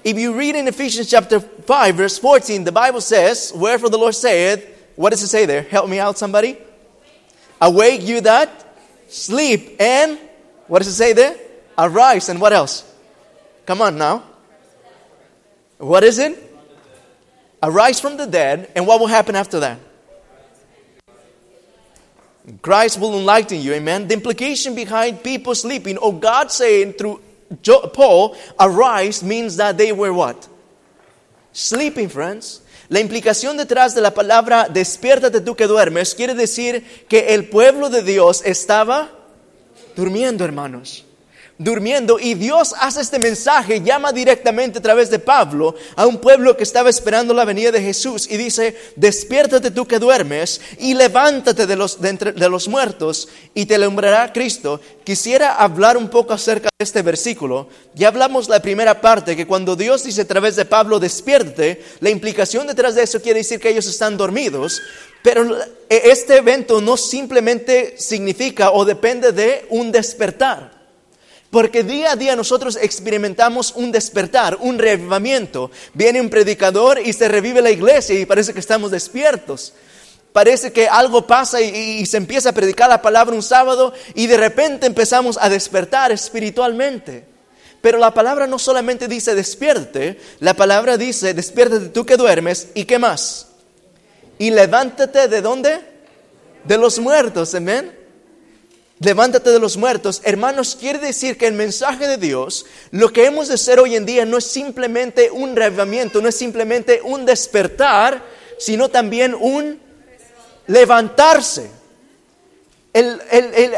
If you read in Ephesians chapter 5, verse 14, the Bible says, Wherefore the Lord saith, what does it say there? Help me out, somebody. Awake you that sleep, and what does it say there? Arise, and what else? Come on now. What is it? Arise from the dead, and what will happen after that? Christ will enlighten you, amen. The implication behind people sleeping, or God saying through Paul, arise means that they were what? Sleeping, friends. La implicación detrás de la palabra despiértate tú que duermes quiere decir que el pueblo de Dios estaba durmiendo, hermanos. Durmiendo y Dios hace este mensaje, llama directamente a través de Pablo a un pueblo que estaba esperando la venida de Jesús y dice, despiértate tú que duermes y levántate de los, de los muertos y te alumbrará Cristo. Quisiera hablar un poco acerca de este versículo. Ya hablamos la primera parte, que cuando Dios dice a través de Pablo, despiértate, la implicación detrás de eso quiere decir que ellos están dormidos. Pero este evento no simplemente significa o depende de un despertar. Porque día a día nosotros experimentamos un despertar, un revivamiento. Viene un predicador y se revive la iglesia y parece que estamos despiertos. Parece que algo pasa y, y se empieza a predicar la palabra un sábado y de repente empezamos a despertar espiritualmente. Pero la palabra no solamente dice despierte, la palabra dice despiértate tú que duermes y qué más. Y levántate de dónde? De los muertos, amén. Levántate de los muertos. Hermanos, quiere decir que el mensaje de Dios, lo que hemos de hacer hoy en día no es simplemente un revivamiento, no es simplemente un despertar, sino también un levantarse. El,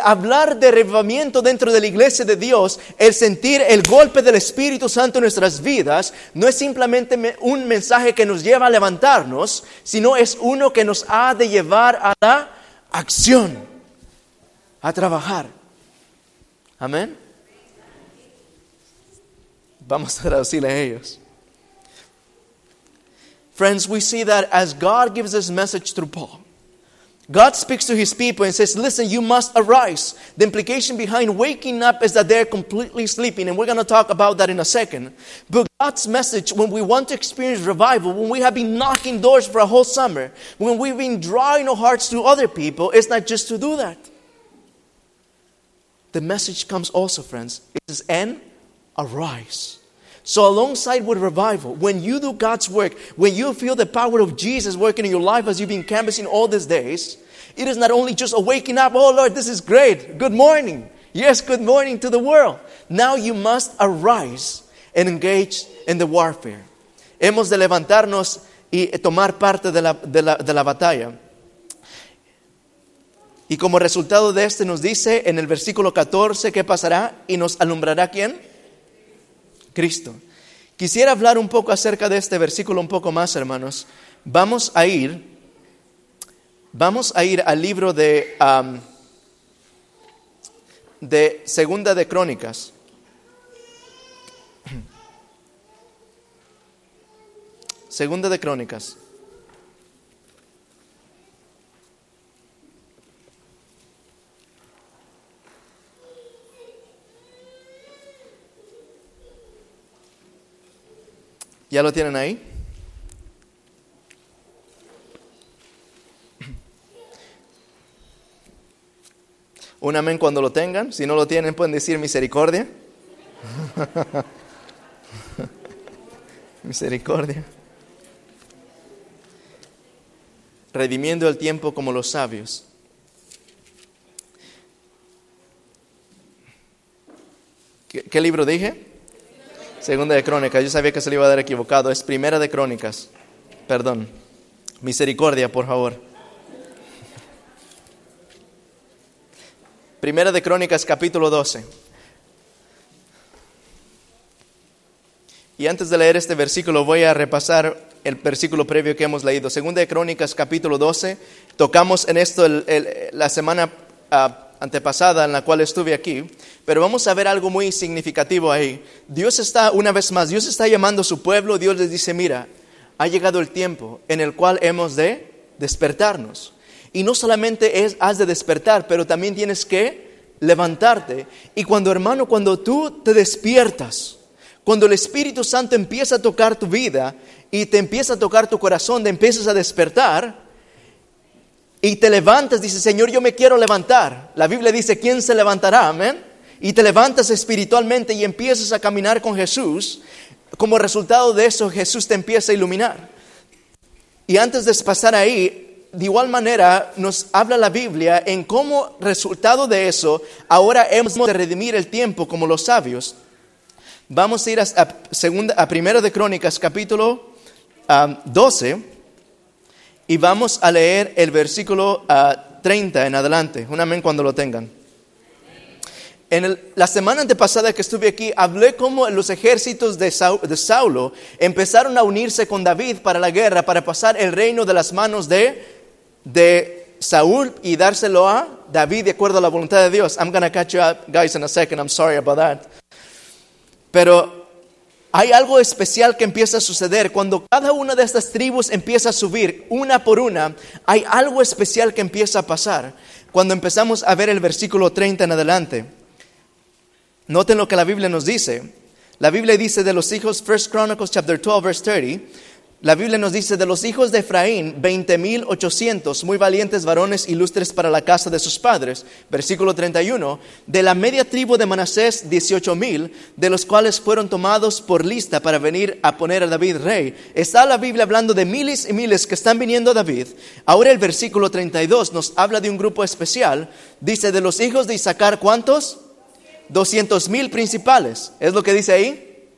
hablar de revivamiento dentro de la iglesia de Dios, el sentir el golpe del Espíritu Santo en nuestras vidas, no es simplemente me- un mensaje que nos lleva a levantarnos, sino es uno que nos ha de llevar a la acción a trabajar. Amén. Vamos a traducirle a ellos. Friends, we see that as God gives this message through Paul, God speaks to his people and says, Listen, you must arise. The implication behind waking up is that they're completely sleeping, and we're going to talk about that in a second. But God's message, when we want to experience revival, when we have been knocking doors for a whole summer, when we've been drawing our hearts to other people, it's not just to do that. The message comes also, friends. It says, and arise. So, alongside with revival, when you do God's work, when you feel the power of Jesus working in your life as you've been canvassing all these days, it is not only just a waking up, oh Lord, this is great, good morning. Yes, good morning to the world. Now you must arise and engage in the warfare. Hemos de levantarnos y tomar parte de la, de la, de la batalla. Y como resultado de este nos dice en el versículo 14 qué pasará y nos alumbrará quién? Cristo. Quisiera hablar un poco acerca de este versículo un poco más, hermanos. Vamos a ir, vamos a ir al libro de, de Segunda de Crónicas. Segunda de Crónicas. ¿Ya lo tienen ahí? [clears throat] Un amén cuando lo tengan. Si no lo tienen, pueden decir misericordia. [laughs] misericordia. Redimiendo el tiempo como los sabios. ¿Qué, qué libro dije? Segunda de Crónicas. Yo sabía que se le iba a dar equivocado. Es Primera de Crónicas. Perdón. Misericordia, por favor. Primera de Crónicas, capítulo 12. Y antes de leer este versículo, voy a repasar el versículo previo que hemos leído. Segunda de Crónicas, capítulo 12. Tocamos en esto la semana ah, antepasada en la cual estuve aquí, pero vamos a ver algo muy significativo ahí. Dios está, una vez más, Dios está llamando a su pueblo, Dios les dice, mira, ha llegado el tiempo en el cual hemos de despertarnos. Y no solamente es, has de despertar, pero también tienes que levantarte. Y cuando, hermano, cuando tú te despiertas, cuando el Espíritu Santo empieza a tocar tu vida y te empieza a tocar tu corazón, te empiezas a despertar y te levantas, dice, Señor, yo me quiero levantar. La Biblia dice, ¿quién se levantará? Amén. Y te levantas espiritualmente y empiezas a caminar con Jesús. Como resultado de eso, Jesús te empieza a iluminar. Y antes de pasar ahí, de igual manera nos habla la Biblia en cómo resultado de eso, ahora hemos de redimir el tiempo como los sabios. Vamos a ir a, a segunda, a primero de Crónicas, capítulo ah, 12, y vamos a leer el versículo ah, 30 en adelante. Un amén cuando lo tengan. En la semana antepasada que estuve aquí, hablé cómo los ejércitos de, Sau- de Saulo empezaron a unirse con David para la guerra, para pasar el reino de las manos de, de Saúl y dárselo a David de acuerdo a la voluntad de Dios. I'm going to catch you up, guys, in a second. I'm sorry about that. Pero hay algo especial que empieza a suceder. Cuando cada una de estas tribus empieza a subir, una por una, hay algo especial que empieza a pasar. Cuando empezamos a ver el versículo 30 en adelante. Noten lo que la Biblia nos dice. La Biblia dice de los hijos, 1 Chronicles chapter 12, verse 30. La Biblia nos dice de los hijos de Efraín, 20.800, muy valientes varones ilustres para la casa de sus padres. Versículo 31. De la media tribu de Manasés, 18.000, de los cuales fueron tomados por lista para venir a poner a David rey. Está la Biblia hablando de miles y miles que están viniendo a David. Ahora el versículo 32 nos habla de un grupo especial. Dice de los hijos de Isaacar, ¿cuántos? 200 mil principales. ¿Es lo que dice ahí?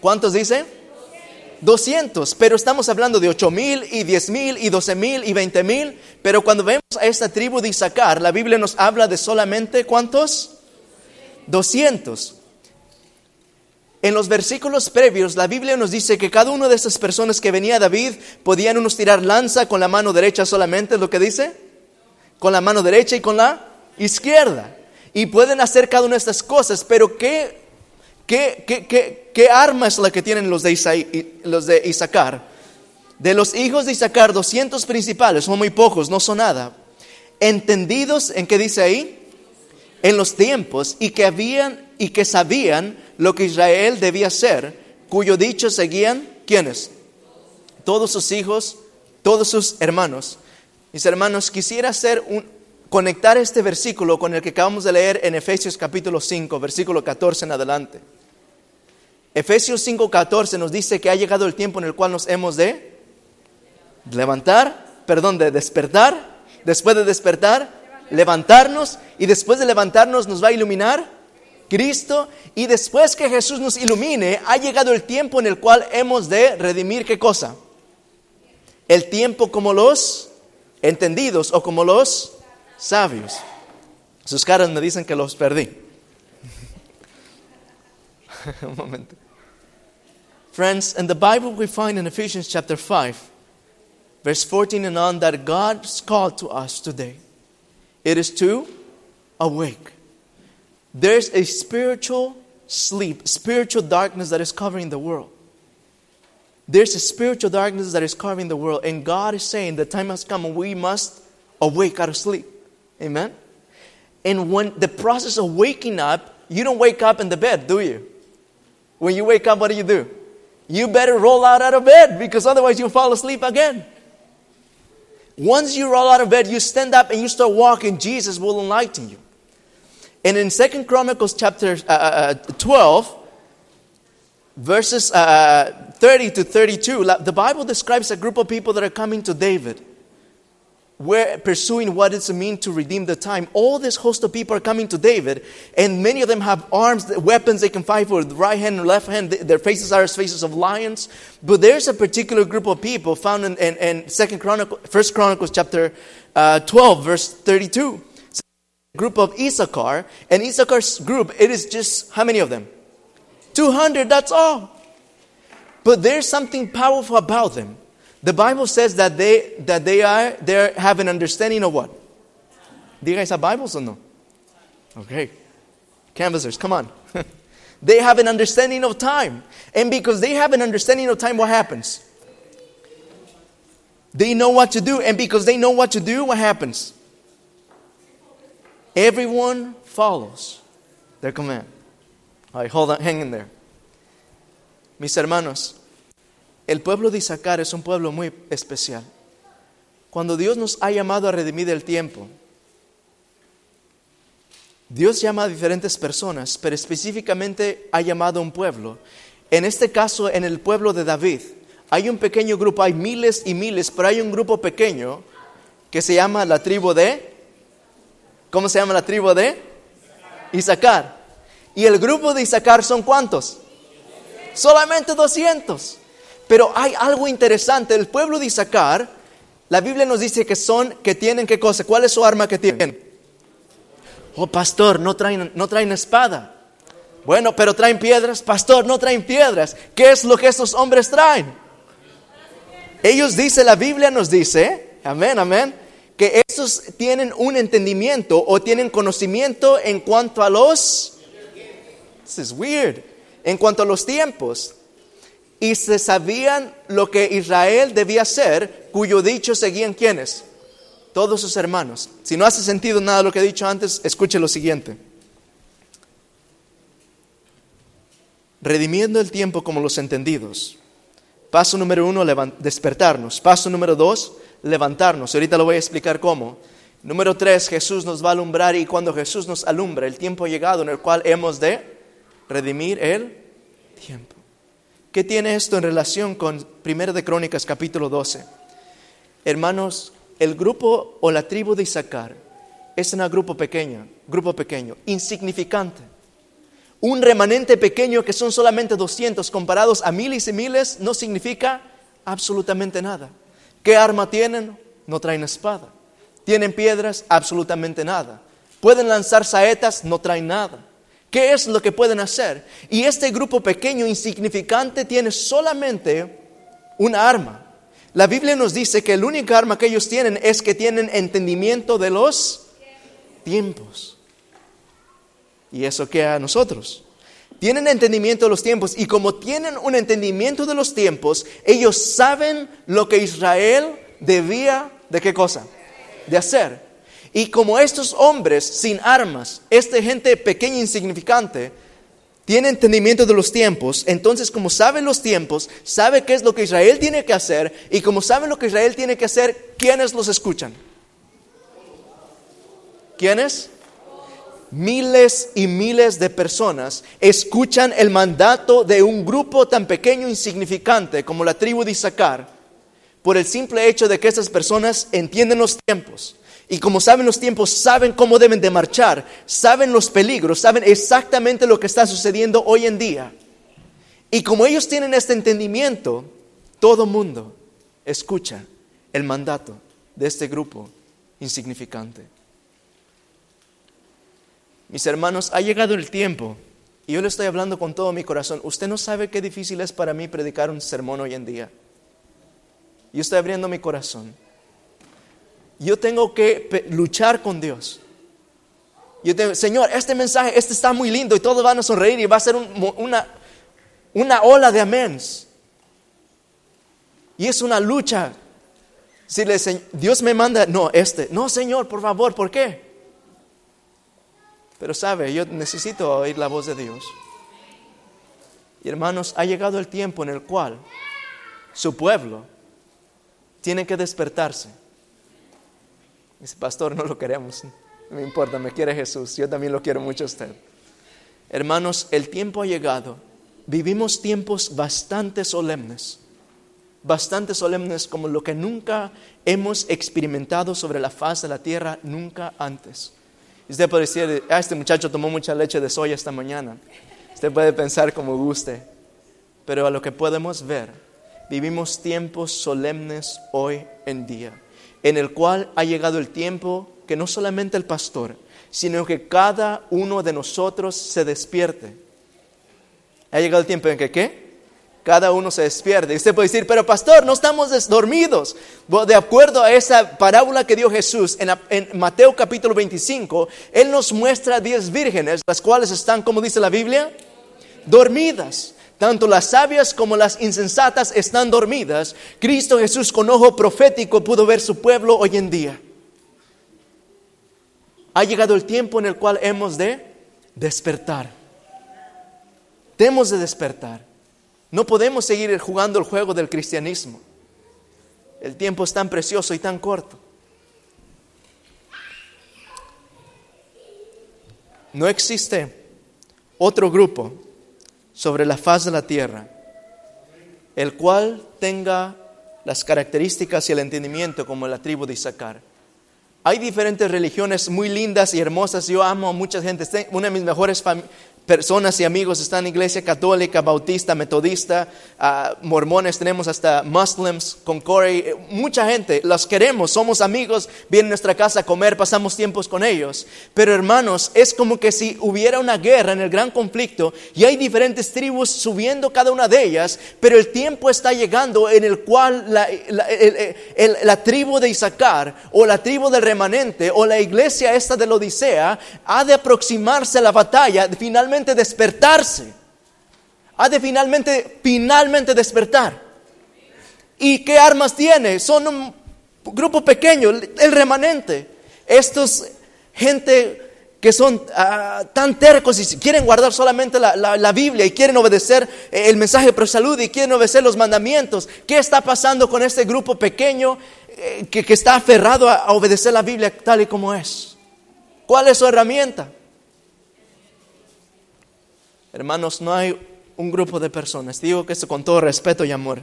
¿Cuántos dice? 200, pero estamos hablando de 8 mil y 10 mil y 12 mil y 20 mil. Pero cuando vemos a esta tribu de Isaacar, la Biblia nos habla de solamente cuántos? 200. En los versículos previos, la Biblia nos dice que cada una de esas personas que venía David podían unos tirar lanza con la mano derecha solamente, ¿es lo que dice? Con la mano derecha y con la izquierda. Y pueden hacer cada una de estas cosas, pero ¿qué, qué, qué, qué, qué arma es la que tienen los de, Isaí- los de Isaacar? De los hijos de Isaacar, 200 principales, son muy pocos, no son nada. Entendidos en qué dice ahí, en los tiempos y que habían y que sabían lo que Israel debía ser, cuyo dicho seguían quiénes? Todos sus hijos, todos sus hermanos. Mis hermanos, quisiera hacer un, conectar este versículo con el que acabamos de leer en Efesios capítulo 5, versículo 14 en adelante. Efesios 5, 14 nos dice que ha llegado el tiempo en el cual nos hemos de levantar, perdón, de despertar, después de despertar, levantarnos y después de levantarnos nos va a iluminar Cristo y después que Jesús nos ilumine, ha llegado el tiempo en el cual hemos de redimir qué cosa? El tiempo como los entendidos o como los sabios. Sus caras me dicen que los perdí. [laughs] Un momento. Friends, in the Bible we find in Ephesians chapter 5, verse 14 and on, that God's call to us today. It is to awake. There's a spiritual sleep, spiritual darkness that is covering the world. There's a spiritual darkness that is covering the world, and God is saying the time has come and we must awake out of sleep. Amen? And when the process of waking up, you don't wake up in the bed, do you? When you wake up, what do you do? You better roll out out of bed because otherwise you'll fall asleep again. Once you roll out of bed, you stand up and you start walking, Jesus will enlighten you. And in Second Chronicles chapter uh, uh, 12, verses uh, 30 to 32, the Bible describes a group of people that are coming to David. We're pursuing what does it mean to redeem the time. All this host of people are coming to David, and many of them have arms, weapons they can fight with right hand and left hand. Their faces are as faces of lions. But there's a particular group of people found in, in, in Second Chronicle, First Chronicles chapter uh, 12, verse 32. It's a group of Issachar, and Issachar's group, it is just how many of them? 200, that's all. But there's something powerful about them. The Bible says that they that they are they have an understanding of what? Do you guys have Bibles or no? Okay. Canvassers, come on. [laughs] they have an understanding of time. And because they have an understanding of time, what happens? They know what to do. And because they know what to do, what happens? Everyone follows their command. All right, hold on, hang in there. Mis hermanos, el pueblo de Isaacar es un pueblo muy especial. Cuando Dios nos ha llamado a redimir el tiempo, Dios llama a diferentes personas, pero específicamente ha llamado a un pueblo. En este caso, en el pueblo de David, hay un pequeño grupo, hay miles y miles, pero hay un grupo pequeño que se llama la tribu de... ¿Cómo se llama la tribu de? Isaacar. ¿Y el grupo de Isaacar son cuántos? Solamente 200. Pero hay algo interesante. El pueblo de Isaacar, la Biblia nos dice que son, que tienen qué cosa. ¿Cuál es su arma que tienen? Oh, pastor, no traen, no traen espada. Bueno, pero traen piedras. Pastor, no traen piedras. ¿Qué es lo que estos hombres traen? Ellos dice, la Biblia nos dice, amén, amén, que estos tienen un entendimiento o tienen conocimiento en cuanto a los... This is weird. En cuanto a los tiempos y se sabían lo que Israel debía hacer, cuyo dicho seguían quienes? Todos sus hermanos. Si no hace sentido nada lo que he dicho antes, escuche lo siguiente. Redimiendo el tiempo como los entendidos. Paso número uno, despertarnos. Paso número dos, levantarnos. Ahorita lo voy a explicar cómo. Número tres, Jesús nos va a alumbrar y cuando Jesús nos alumbra, el tiempo ha llegado en el cual hemos de redimir el tiempo. ¿Qué tiene esto en relación con 1 de Crónicas capítulo 12? Hermanos, el grupo o la tribu de Isaacar es un grupo pequeño, grupo pequeño, insignificante. Un remanente pequeño que son solamente 200 comparados a miles y miles no significa absolutamente nada. ¿Qué arma tienen? No traen espada. ¿Tienen piedras? Absolutamente nada. ¿Pueden lanzar saetas? No traen nada. ¿Qué es lo que pueden hacer? Y este grupo pequeño, insignificante, tiene solamente una arma. La Biblia nos dice que el único arma que ellos tienen es que tienen entendimiento de los tiempos. ¿Y eso qué a nosotros? Tienen entendimiento de los tiempos y como tienen un entendimiento de los tiempos, ellos saben lo que Israel debía de qué cosa? De hacer. Y como estos hombres sin armas, esta gente pequeña e insignificante, tiene entendimiento de los tiempos, entonces como saben los tiempos, sabe qué es lo que Israel tiene que hacer, y como saben lo que Israel tiene que hacer, ¿quiénes los escuchan? ¿Quiénes? Miles y miles de personas escuchan el mandato de un grupo tan pequeño e insignificante como la tribu de Isaacar, por el simple hecho de que estas personas entienden los tiempos y como saben los tiempos, saben cómo deben de marchar, saben los peligros, saben exactamente lo que está sucediendo hoy en día. Y como ellos tienen este entendimiento, todo mundo escucha el mandato de este grupo insignificante. Mis hermanos, ha llegado el tiempo, y yo le estoy hablando con todo mi corazón. Usted no sabe qué difícil es para mí predicar un sermón hoy en día. Yo estoy abriendo mi corazón. Yo tengo que luchar con Dios. Yo Señor, este mensaje, este está muy lindo y todos van a sonreír y va a ser un- una, una ola de améns. Y es una lucha. Si le, "Se- Dios me manda, no, este, no, Señor, por favor, ¿por qué? Pero sabe, yo necesito oír la voz de Dios. Y hermanos, ha llegado el tiempo en el cual su pueblo tiene que despertarse. Dice, pastor, no lo queremos. No me importa, me quiere Jesús. Yo también lo quiero mucho a usted. Hermanos, el tiempo ha llegado. Vivimos tiempos bastante solemnes. Bastante solemnes como lo que nunca hemos experimentado sobre la faz de la tierra, nunca antes. Usted puede decir, ah, este muchacho tomó mucha leche de soya esta mañana. Usted puede pensar como guste. Pero a lo que podemos ver, vivimos tiempos solemnes hoy en día, en el cual ha llegado el tiempo que no solamente el pastor, sino que cada uno de nosotros se despierte. Ha llegado el tiempo en que qué? Cada uno se despierte. Y usted puede decir, pero pastor, no estamos dormidos. De acuerdo a esa parábola que dio Jesús en, en Mateo capítulo 25, Él nos muestra diez vírgenes, las cuales están, como dice la Biblia, dormidas. Tanto las sabias como las insensatas están dormidas. Cristo Jesús con ojo profético pudo ver su pueblo hoy en día. Ha llegado el tiempo en el cual hemos de despertar. Tenemos de despertar. No podemos seguir jugando el juego del cristianismo. El tiempo es tan precioso y tan corto. No existe otro grupo sobre la faz de la tierra el cual tenga las características y el entendimiento como la tribu de Isaacar. Hay diferentes religiones muy lindas y hermosas. Yo amo a mucha gente. Una de mis mejores personas y amigos está en iglesia católica, bautista, metodista, ah, mormones, tenemos hasta muslims con Corey. Eh, Mucha gente, los queremos, somos amigos, vienen a nuestra casa a comer, pasamos tiempos con ellos. Pero hermanos, es como que si hubiera una guerra en el gran conflicto y hay diferentes tribus subiendo cada una de ellas, pero el tiempo está llegando en el cual la, la- la tribu de Isaacar o la tribu del remanente o la iglesia esta de la Odisea ha de aproximarse a la batalla, de despertarse. Ha de finalmente, finalmente despertar. ¿Y qué armas tiene? Son un grupo pequeño, el remanente. Estos gente que son ah, tan tercos y quieren guardar solamente la, la- Biblia y quieren obedecer eh, el mensaje de salud y quieren obedecer los mandamientos. ¿Qué está pasando con este grupo pequeño eh, que, que está aferrado a obedecer la Biblia tal y como es? ¿Cuál es su herramienta? Hermanos, no hay un grupo de personas, digo que esto con todo respeto y amor.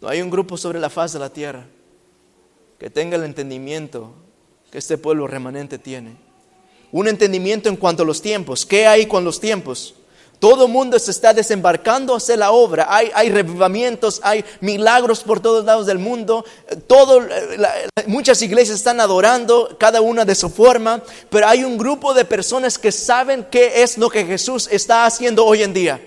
No hay un grupo sobre la faz de la tierra que tenga el entendimiento que este pueblo remanente tiene. Un entendimiento en cuanto a los tiempos. ¿Qué hay con los tiempos? Todo el mundo se está desembarcando a hacer la obra. Hay, hay revivamientos, hay milagros por todos lados del mundo. La- muchas iglesias están adorando, cada una de su forma. Pero hay un grupo de personas que saben qué es lo que Jesús está haciendo hoy en día.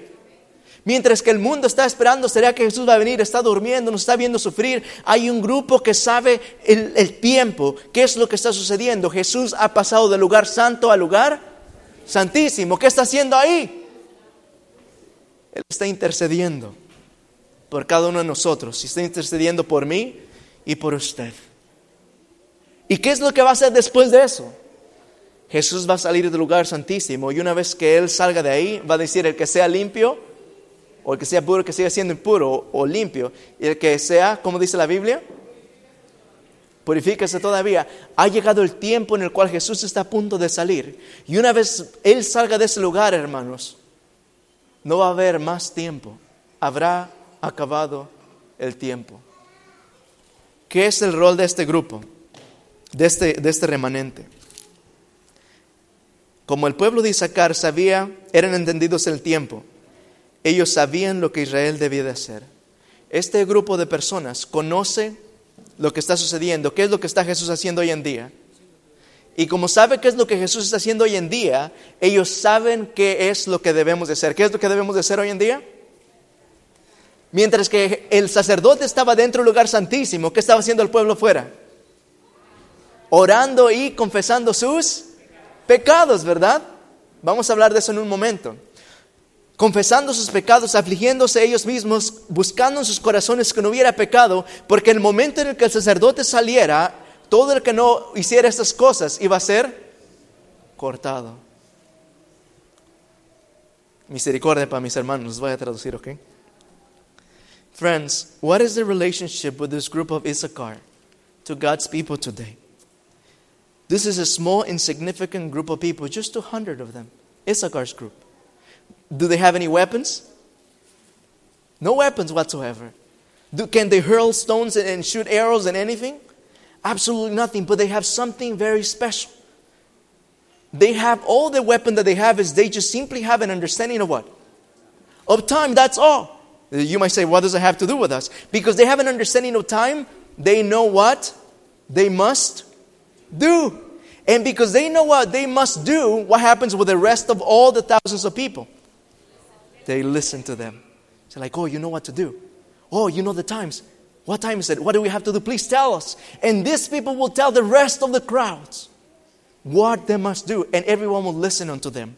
Mientras que el mundo está esperando, ¿será que Jesús va a venir? Está durmiendo, nos está viendo sufrir. Hay un grupo que sabe el, el tiempo, qué es lo que está sucediendo. Jesús ha pasado del lugar santo al lugar santísimo. ¿Qué está haciendo ahí? Él está intercediendo por cada uno de nosotros. Y está intercediendo por mí y por usted. ¿Y qué es lo que va a hacer después de eso? Jesús va a salir del lugar santísimo y una vez que Él salga de ahí, va a decir el que sea limpio o el que sea puro, que siga siendo impuro o, limpio, y el que sea, como dice la Biblia, purifíquese todavía. Ha llegado el tiempo en el cual Jesús está a punto de salir. Y una vez Él salga de ese lugar, hermanos, no va a haber más tiempo. Habrá acabado el tiempo. ¿Qué es el rol de este grupo? De este, de este remanente. Como el pueblo de Isaacar sabía, eran entendidos el tiempo. Ellos sabían lo que Israel debía de hacer. Este grupo de personas conoce lo que está sucediendo, qué es lo que está Jesús haciendo hoy en día. Y como sabe qué es lo que Jesús está haciendo hoy en día, ellos saben qué es lo que debemos de hacer. ¿Qué es lo que debemos de hacer hoy en día? Mientras que el sacerdote estaba dentro del lugar santísimo, ¿qué estaba haciendo el pueblo fuera? Orando y confesando sus pecados, ¿verdad? Vamos a hablar de eso en un momento. Confesando sus pecados, afligiéndose ellos mismos, buscando en sus corazones que no hubiera pecado, porque el momento en el que el sacerdote saliera, todo el que no hiciera estas cosas iba a ser cortado. Misericordia para mis hermanos, los voy a traducir, ¿ok? Friends, what is the relationship with this group of Issachar to God's people today? This is a small, insignificant group of people, just 200 of them. Issachar's group. Do they have any weapons? No weapons whatsoever. Do, can they hurl stones and, and shoot arrows and anything? Absolutely nothing, but they have something very special. They have all the weapon that they have is they just simply have an understanding of what? Of time, that's all. You might say, what does it have to do with us? Because they have an understanding of time, they know what they must do. And because they know what they must do, what happens with the rest of all the thousands of people? They listen to them. They're like, oh, you know what to do. Oh, you know the times. What time is it? What do we have to do? Please tell us. And these people will tell the rest of the crowds what they must do, and everyone will listen unto them.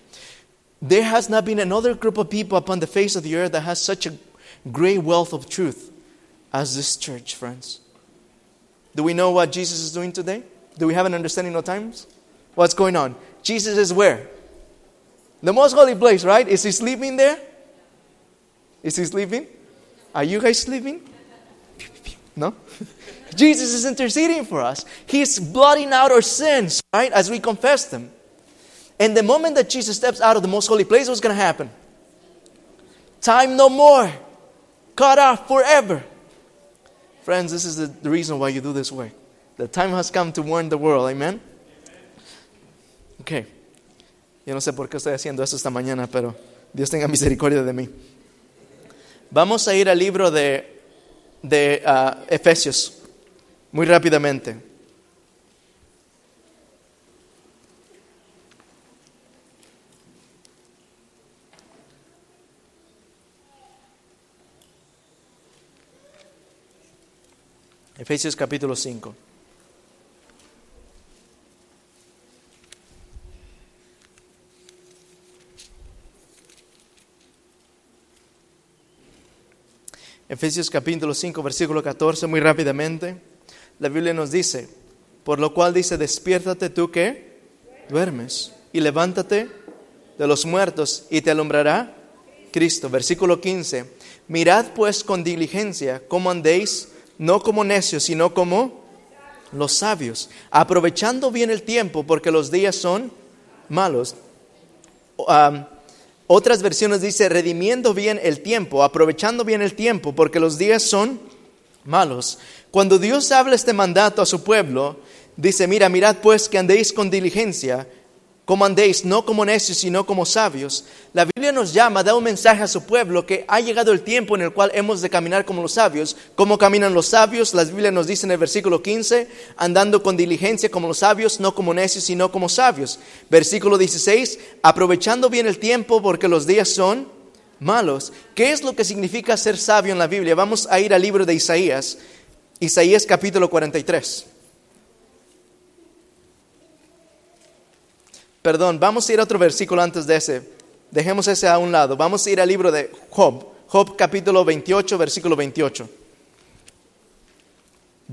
There has not been another group of people upon the face of the earth that has such a great wealth of truth as this church, friends. Do we know what Jesus is doing today? Do we have an understanding of times? What's going on? Jesus is where? The most holy place, right? Is he sleeping there? Is he sleeping? Are you guys sleeping? No? Jesus is interceding for us. He's blotting out our sins, right? As we confess them. And the moment that Jesus steps out of the most holy place, what's going to happen? Time no more. Cut off forever. Friends, this is the, reason why you do this work. The time has come to warn the world. Amen. Okay. Yo no sé por qué estoy haciendo esto esta mañana, pero Dios tenga misericordia de mí. Vamos a ir al libro de, de uh, Efesios, muy rápidamente. Efesios capítulo 5. Efesios capítulo 5, versículo 14, muy rápidamente. La Biblia nos dice, por lo cual dice, despiértate tú que duermes y levántate de los muertos y te alumbrará Cristo. Versículo 15, mirad pues con diligencia cómo andéis, no como necios, sino como los sabios, aprovechando bien el tiempo porque los días son malos. Um, otras versiones dice, redimiendo bien el tiempo, aprovechando bien el tiempo, porque los días son malos. Cuando Dios habla este mandato a su pueblo, dice, mira, mirad pues que andéis con diligencia, como andéis, no como necios, sino como sabios. La Biblia nos llama, da un mensaje a su pueblo que ha llegado el tiempo en el cual hemos de caminar como los sabios. ¿Cómo caminan los sabios? La Biblia nos dice en el versículo 15, andando con diligencia como los sabios, no como necios, sino como sabios. Versículo 16, aprovechando bien el tiempo porque los días son malos. ¿Qué es lo que significa ser sabio en la Biblia? Vamos a ir al libro de Isaías, Isaías capítulo 43. Perdón, vamos a ir a otro versículo antes de ese. Dejemos ese a un lado. Vamos a ir al libro de Job. Job capítulo 28, versículo 28.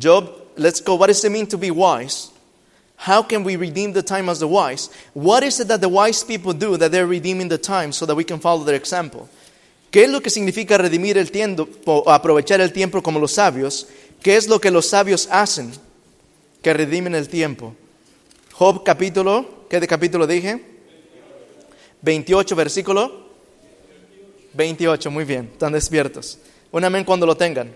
Job, let's go. What does it mean to be wise? How can we redeem the time as the wise? What is it that the wise people do that they're redeeming the time so that we can follow their example? ¿Qué es lo que significa redimir el tiempo aprovechar el tiempo como los sabios? ¿Qué es lo que los sabios hacen que redimen el tiempo? Job capítulo, ¿qué de capítulo dije? 28, versículo 28, muy bien, están despiertos. Un amén cuando lo tengan.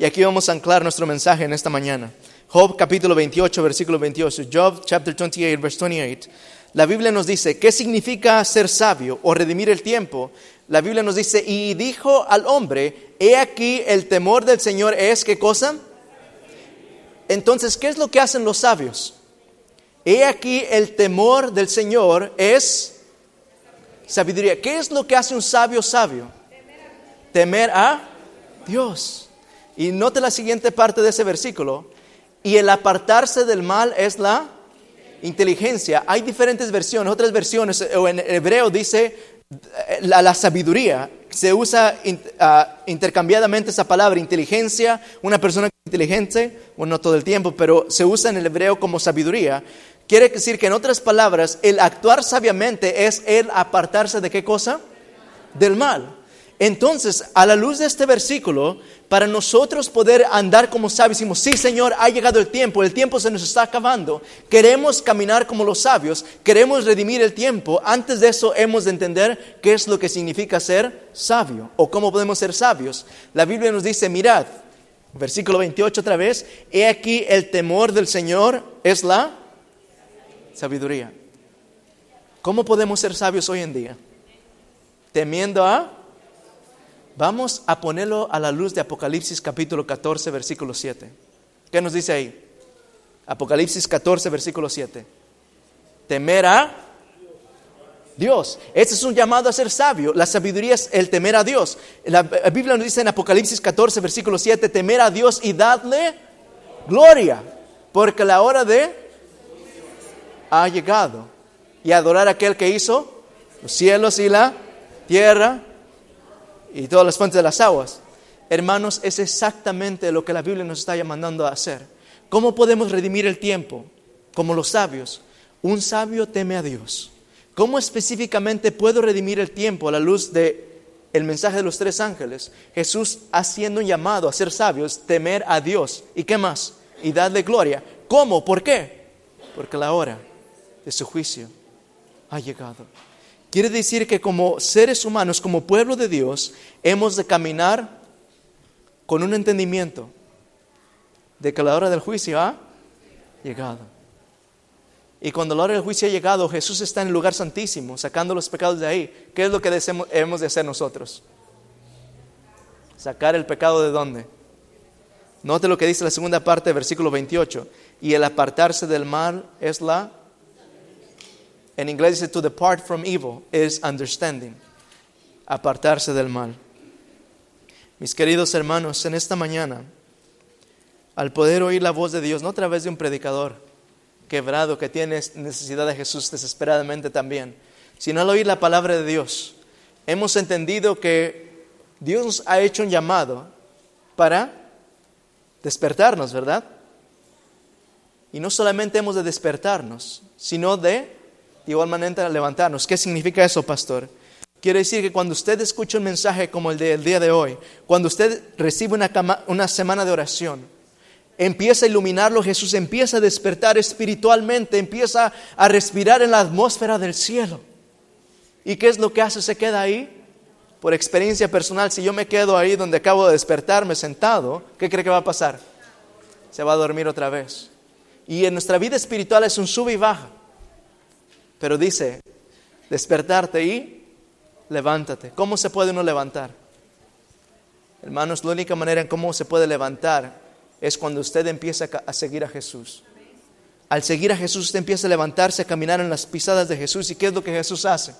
Y aquí vamos a anclar nuestro mensaje en esta mañana. Job capítulo 28, versículo 28. Job chapter 28, verse 28. La Biblia nos dice, ¿qué significa ser sabio o redimir el tiempo? La Biblia nos dice, y dijo al hombre, he aquí el temor del Señor es, ¿qué cosa? Entonces, ¿qué es lo que hacen los sabios? He aquí el temor del Señor es sabiduría. ¿Qué es lo que hace un sabio sabio? Temer a Dios. Y note la siguiente parte de ese versículo. Y el apartarse del mal es la inteligencia. Hay diferentes versiones, otras versiones, o en hebreo dice eh, la, sabiduría. Se usa ah, intercambiadamente esa palabra, inteligencia, una persona inteligente, bueno, no todo el tiempo, pero se usa en el hebreo como sabiduría. Quiere decir que en otras palabras, el actuar sabiamente es el apartarse de qué cosa? Del mal. Entonces, a la luz de este versículo, para nosotros poder andar como sabios, decimos, sí Señor, ha llegado el tiempo, el tiempo se nos está acabando, queremos caminar como los sabios, queremos redimir el tiempo, antes de eso hemos de entender qué es lo que significa ser sabio o cómo podemos ser sabios. La Biblia nos dice, mirad, versículo 28 otra vez, he aquí el temor del Señor es la sabiduría. ¿Cómo podemos ser sabios hoy en día? Temiendo a... Vamos a ponerlo a la luz de Apocalipsis capítulo 14, versículo 7. ¿Qué nos dice ahí? Apocalipsis 14, versículo 7. Temer a Dios. Este es un llamado a ser sabio. La sabiduría es el temer a Dios. La Biblia nos dice en Apocalipsis 14, versículo 7, temer a Dios y dadle gloria, porque la hora de ha llegado. Y adorar a aquel que hizo los cielos y la tierra y todas las fuentes de las aguas. Hermanos, es exactamente lo que la Biblia nos está llamando a hacer. ¿Cómo podemos redimir el tiempo? Como los sabios. Un sabio teme a Dios. ¿Cómo específicamente puedo redimir el tiempo a la luz de el mensaje de los tres ángeles? Jesús haciendo un llamado a ser sabios, temer a Dios. ¿Y qué más? Y darle gloria. ¿Cómo? ¿Por qué? Porque la hora de su juicio ha llegado. Quiere decir que como seres humanos, como pueblo de Dios, hemos de caminar con un entendimiento de que la hora del juicio ha llegado. Y cuando la hora del juicio ha llegado, Jesús está en el lugar santísimo, sacando los pecados de ahí. ¿Qué es lo que debemos de hacer nosotros? Sacar el pecado de dónde? Note lo que dice la segunda parte del versículo 28. Y el apartarse del mal es la en inglés dice to depart from evil is understanding. Apartarse del mal. Mis queridos hermanos, en esta mañana, al poder oír la voz de Dios, no a través de un predicador quebrado que tiene necesidad de Jesús desesperadamente también, sino al oír la palabra de Dios, hemos entendido que Dios ha hecho un llamado para despertarnos, ¿verdad? Y no solamente hemos de despertarnos, sino de, de igual manera, levantarnos. ¿Qué significa eso, pastor? Quiere decir que cuando usted escucha un mensaje como el del día de hoy, cuando usted recibe una, una semana de oración, empieza a iluminarlo, Jesús empieza a despertar espiritualmente, empieza a respirar en la atmósfera del cielo. ¿Y qué es lo que hace? Se queda ahí. Por experiencia personal, si yo me quedo ahí donde acabo de despertarme sentado, ¿qué cree que va a pasar? Se va a dormir otra vez. Y en nuestra vida espiritual es un sube y baja. Pero dice, despertarte y levántate. ¿Cómo se puede uno levantar? Hermanos, la única manera en cómo se puede levantar es cuando usted empieza a seguir a Jesús. Al seguir a Jesús, usted empieza a levantarse, a caminar en las pisadas de Jesús. ¿Y qué es lo que Jesús hace?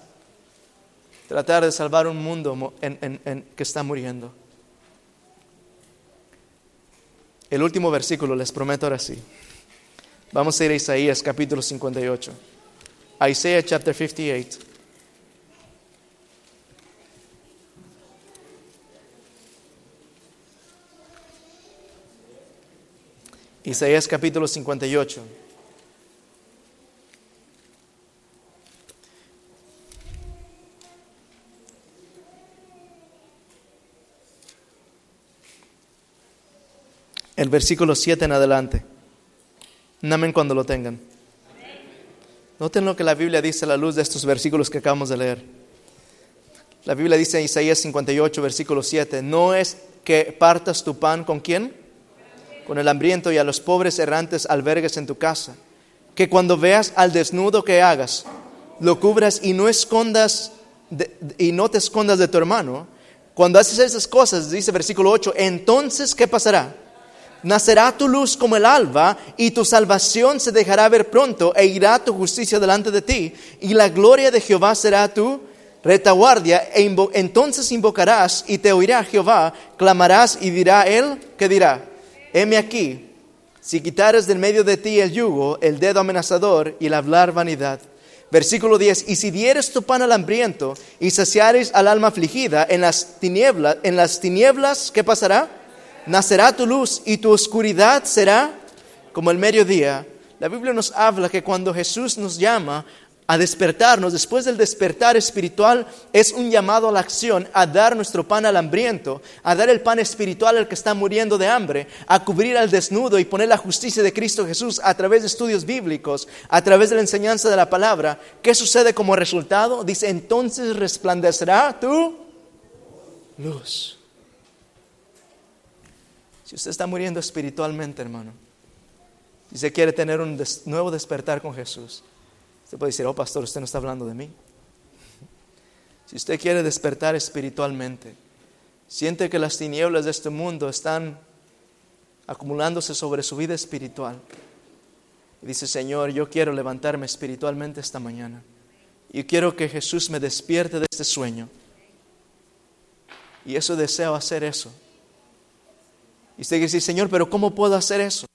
Tratar de salvar un mundo en- que está muriendo. El último versículo, les prometo ahora sí. Vamos a ir a Isaías capítulo 58. Isaiah chapter 58. Isaías capítulo 58. El versículo 7 en adelante. Namen cuando lo tengan. Noten lo que la Biblia dice a la luz de estos versículos que acabamos de leer. La Biblia dice en Isaías 58, versículo 7, no es que partas tu pan con quién? Con el hambriento y a los pobres errantes albergues en tu casa. Que cuando veas al desnudo que hagas, lo cubras y no escondas de- y no te escondas de tu hermano. Cuando haces esas cosas, dice versículo 8, entonces ¿qué pasará? Nacerá tu luz como el alba, y tu salvación se dejará ver pronto, e irá tu justicia delante de ti, y la gloria de Jehová será tu retaguardia, e entonces invocarás y te oirá Jehová, clamarás y dirá él, ¿qué dirá? Heme aquí, si quitares del medio de ti el yugo, el dedo amenazador y el hablar vanidad. Versículo 10, y si dieres tu pan al hambriento y saciares al alma afligida, en las tinieblas, en las tinieblas, ¿qué pasará? Nacerá tu luz y tu oscuridad será como el mediodía. La Biblia nos habla que cuando Jesús nos llama a despertarnos, después del despertar espiritual, es un llamado a la acción, a dar nuestro pan al hambriento, a dar el pan espiritual al que está muriendo de hambre, a cubrir al desnudo y poner la justicia de Cristo Jesús a través de estudios bíblicos, a través de la enseñanza de la palabra. ¿Qué sucede como resultado? Dice, entonces resplandecerá tu luz. Si usted está muriendo espiritualmente, hermano, y se quiere tener un nuevo despertar con Jesús, usted puede decir, oh pastor, usted no está hablando de mí. Si usted quiere despertar espiritualmente, siente que las tinieblas de este mundo están acumulándose sobre su vida espiritual. Y dice, Señor, yo quiero levantarme espiritualmente esta mañana. Y quiero que Jesús me despierte de este sueño. Y eso deseo hacer eso. Y usted dice, Señor, pero ¿cómo puedo hacer eso?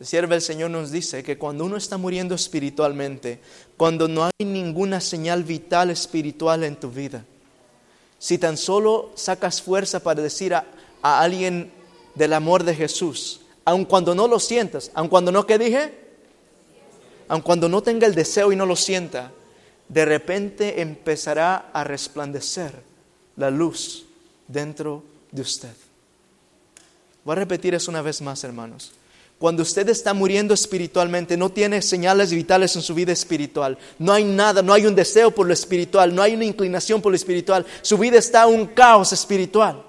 El siervo del Señor nos dice que cuando uno está muriendo espiritualmente, cuando no hay ninguna señal vital espiritual en tu vida, si tan solo sacas fuerza para decir a, a alguien del amor de Jesús, aun cuando no lo sientas, aun cuando no, ¿qué dije? Aun cuando no tenga el deseo y no lo sienta, de repente empezará a resplandecer la luz dentro de usted. Voy a repetir eso una vez más, hermanos. Cuando usted está muriendo espiritualmente, no tiene señales vitales en su vida espiritual, no hay nada, no hay un deseo por lo espiritual, no hay una inclinación por lo espiritual, su vida está un caos espiritual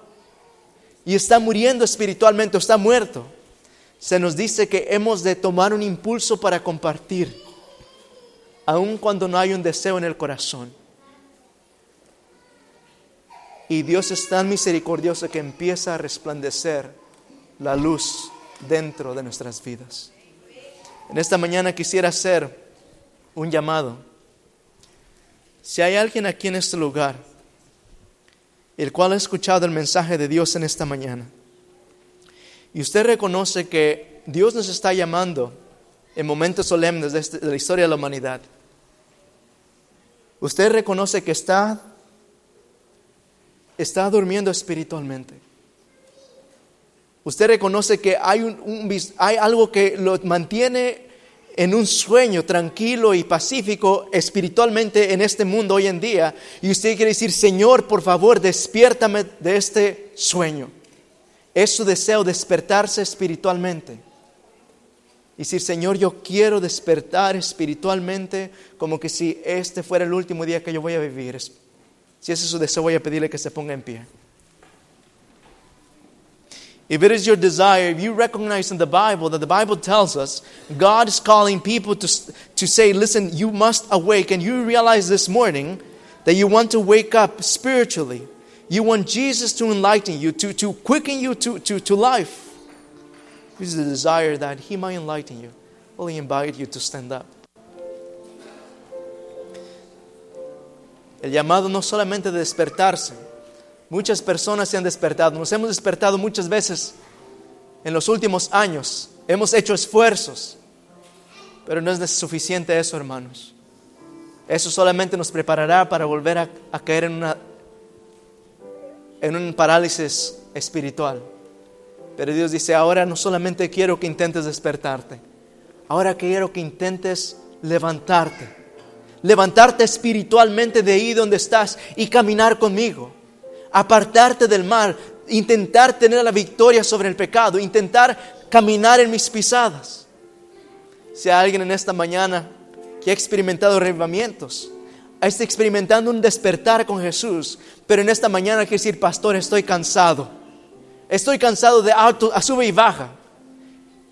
y está muriendo espiritualmente está muerto. Se nos dice que hemos de tomar un impulso para compartir, aun cuando no hay un deseo en el corazón. Y Dios es tan misericordioso que empieza a resplandecer la luz dentro de nuestras vidas. En esta mañana quisiera hacer un llamado. Si hay alguien aquí en este lugar, el cual ha escuchado el mensaje de Dios en esta mañana, y usted reconoce que Dios nos está llamando en momentos solemnes de, este- la historia de la humanidad, usted reconoce que está, está durmiendo espiritualmente. Usted reconoce que hay, un- hay algo que lo mantiene en un sueño tranquilo y pacífico espiritualmente en este mundo hoy en día. Y usted quiere decir, Señor, por favor, despiértame de este sueño. Es su deseo despertarse espiritualmente. Y decir, Señor, yo quiero despertar espiritualmente como que si este fuera el último día que yo voy a vivir. Si ese es su deseo, voy a pedirle que se ponga en pie. If it is your desire, if you recognize in the Bible that the Bible tells us God is calling people to, to say, listen, you must awake, and you realize this morning that you want to wake up spiritually. You want Jesus to enlighten you, to, to quicken you to, to, to life. This is the desire that He might enlighten you. Will He invite you to stand up? El llamado no solamente de despertarse, Muchas personas se han despertado. Nos hemos despertado muchas veces en los últimos años. Hemos hecho esfuerzos. Pero no es suficiente eso, hermanos. Eso solamente nos preparará para volver a, caer en, una, en un parálisis espiritual. Pero Dios dice, ahora no solamente quiero que intentes despertarte. Ahora quiero que intentes levantarte. Levantarte espiritualmente de ahí donde estás y caminar conmigo apartarte del mal, intentar tener la victoria sobre el pecado, intentar caminar en mis pisadas. Si hay alguien en esta mañana que ha experimentado revivamientos, está experimentando un despertar con Jesús, pero en esta mañana quiere decir, pastor, estoy cansado. Estoy cansado de alto, a sube y baja.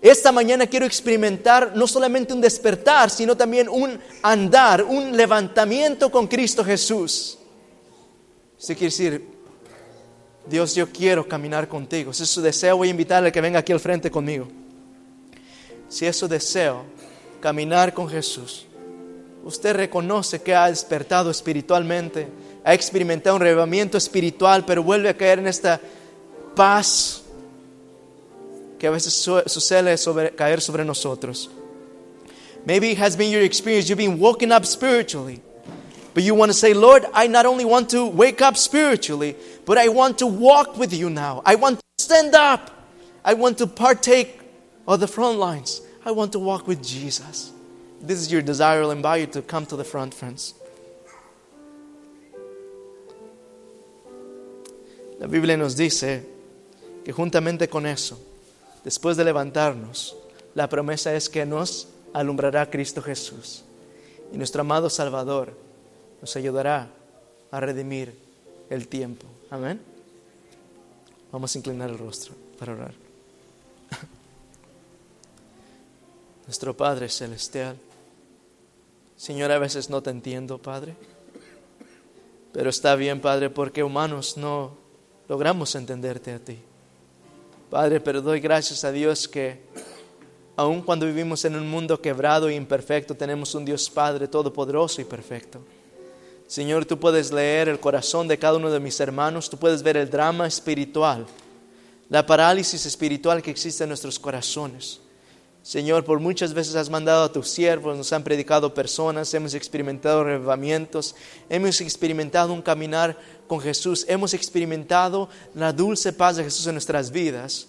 Esta mañana quiero experimentar no solamente un despertar, sino también un andar, un levantamiento con Cristo Jesús. Usted quiere decir, Dios, yo quiero caminar contigo. Si es su deseo, voy a invitarle que venga aquí al frente conmigo. Si es su deseo, caminar con Jesús, usted reconoce que ha despertado espiritualmente, ha experimentado un revivimiento espiritual, pero vuelve a caer en esta paz que a veces su- sucede sobre, caer sobre nosotros. Maybe it has been your experience, you've been woken up spiritually. But you want to say, Lord, I not only want to wake up spiritually, but I want to walk with you now. I want to stand up. I want to partake of the front lines. I want to walk with Jesus. This is your desire. I'll invite you to come to the front, friends. La Biblia nos dice que juntamente con eso, después de levantarnos, la promesa es que nos alumbrará Cristo Jesús. Y nuestro amado Salvador nos ayudará a redimir el tiempo. Amén. Vamos a inclinar el rostro para orar. [laughs] Nuestro Padre Celestial, Señor, a veces no te entiendo, Padre, pero está bien, Padre, porque humanos no logramos entenderte a ti. Padre, pero doy gracias a Dios que aun cuando vivimos en un mundo quebrado e imperfecto, tenemos un Dios Padre todopoderoso y perfecto. Señor, tú puedes leer el corazón de cada uno de mis hermanos, tú puedes ver el drama espiritual, la parálisis espiritual que existe en nuestros corazones. Señor, por muchas veces has mandado a tus siervos, nos han predicado personas, hemos experimentado revivamientos, hemos experimentado un caminar con Jesús, hemos experimentado la dulce paz de Jesús en nuestras vidas.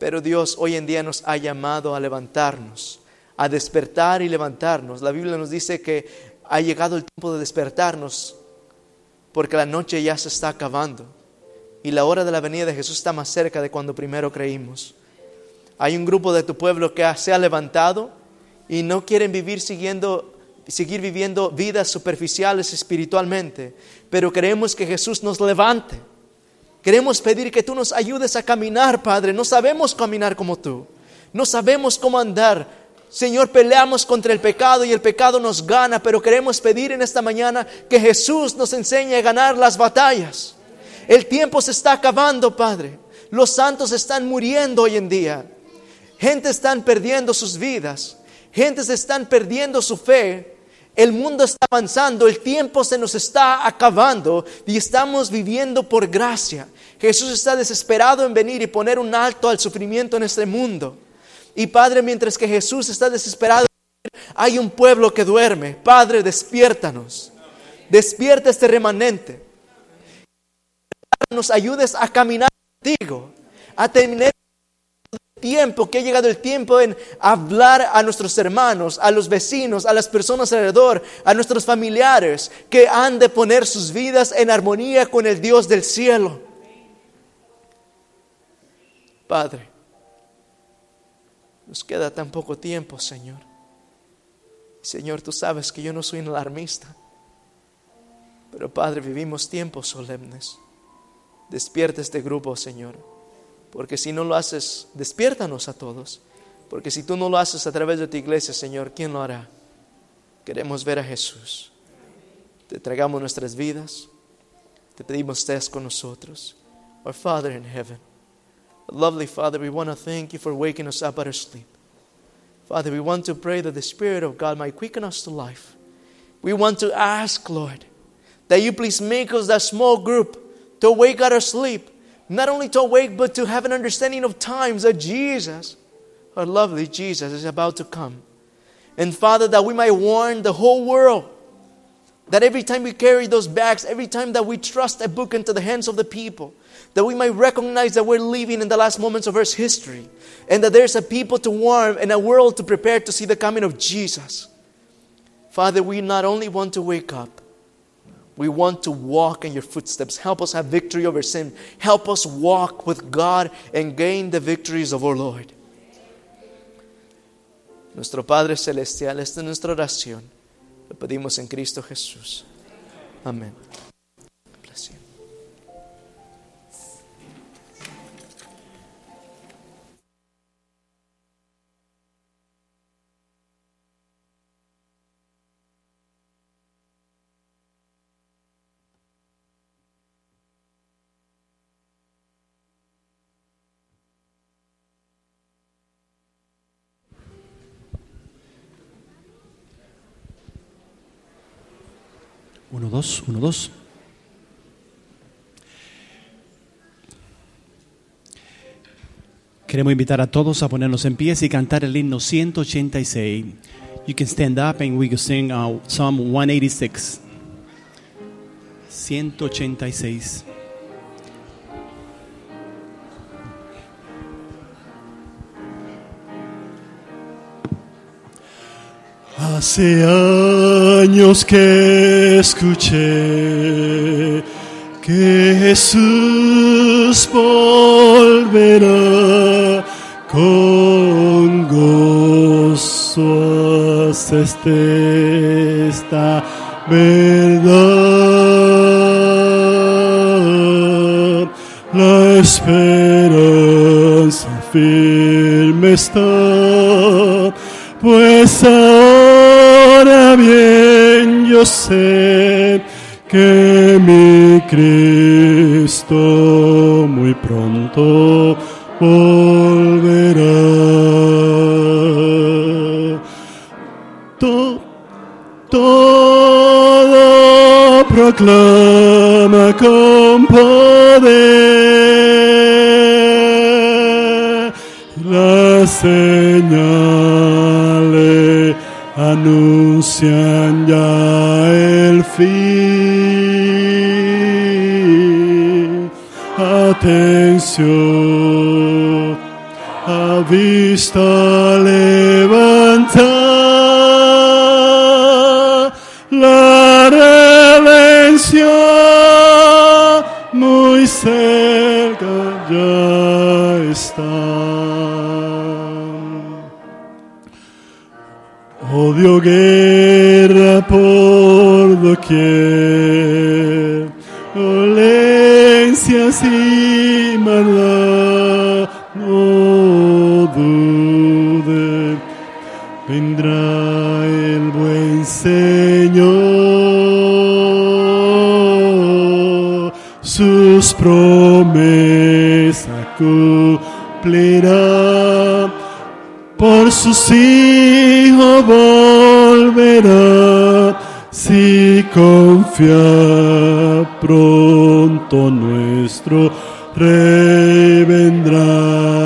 Pero Dios hoy en día nos ha llamado a levantarnos, a despertar y levantarnos. La Biblia nos dice que ha llegado el tiempo de despertarnos porque la noche ya se está acabando y la hora de la venida de Jesús está más cerca de cuando primero creímos. Hay un grupo de tu pueblo que se ha levantado y no quieren vivir siguiendo, seguir viviendo vidas superficiales espiritualmente, pero queremos que Jesús nos levante. Queremos pedir que tú nos ayudes a caminar, Padre. No sabemos caminar como tú. No sabemos cómo andar. Señor, peleamos contra el pecado y el pecado nos gana, pero queremos pedir en esta mañana que Jesús nos enseñe a ganar las batallas. El tiempo se está acabando, Padre. Los santos están muriendo hoy en día. Gente están perdiendo sus vidas. Gentes están perdiendo su fe. El mundo está avanzando, el tiempo se nos está acabando y estamos viviendo por gracia. Jesús está desesperado en venir y poner un alto al sufrimiento en este mundo. Y Padre, mientras que Jesús está desesperado, hay un pueblo que duerme. Padre, despiértanos. Despierta este remanente. Nos ayudes a caminar contigo, a tener tiempo, que ha llegado el tiempo en hablar a nuestros hermanos, a los vecinos, a las personas alrededor, a nuestros familiares, que han de poner sus vidas en armonía con el Dios del cielo. Padre, nos queda tan poco tiempo, Señor. Señor, tú sabes que yo no soy un alarmista, pero Padre, vivimos tiempos solemnes. Despierta este grupo, Señor. Porque si no lo haces, despiértanos a todos. Porque si tú no lo haces a través de tu iglesia, Señor, ¿quién lo hará? Queremos ver a Jesús. Te entregamos nuestras vidas. Te pedimos estés con nosotros. Our Father in heaven, lovely Father, we want to thank you for waking us up out of sleep. Father, we want to pray that the Spirit of God might quicken us to life. We want to ask, Lord, that you please make us that small group to wake out of sleep not only to awake, but to have an understanding of times that Jesus, our lovely Jesus, is about to come. And Father, that we might warn the whole world that every time we carry those bags, every time that we trust a book into the hands of the people, that we might recognize that we're living in the last moments of Earth's history, and that there's a people to warn and a world to prepare to see the coming of Jesus. Father, we not only want to wake up, we want to walk in your footsteps. Help us have victory over sin. Help us walk with God and gain the victories of our Lord. Nuestro Padre Celestial, esta es nuestra oración. Lo pedimos en Cristo Jesús. Amén. Queremos invitar a todos a ponernos en pies y cantar el himno 186. You can stand up and we can sing uh, Psalm 186. 186. Hace años que escuché que Jesús volverá con gozo hace este esta verdad. La esperanza firme está, pues ahora bien yo sé que mi Cristo muy pronto volverá. To- todo proclama fin. Atención, a vista levanta la redención muy cerca ya está. Odio guerra por doquier, violencias y maldad, no dude, vendrá el buen Señor, sus promesas cumplirá. Por sus hijos si confía pronto nuestro rey vendrá.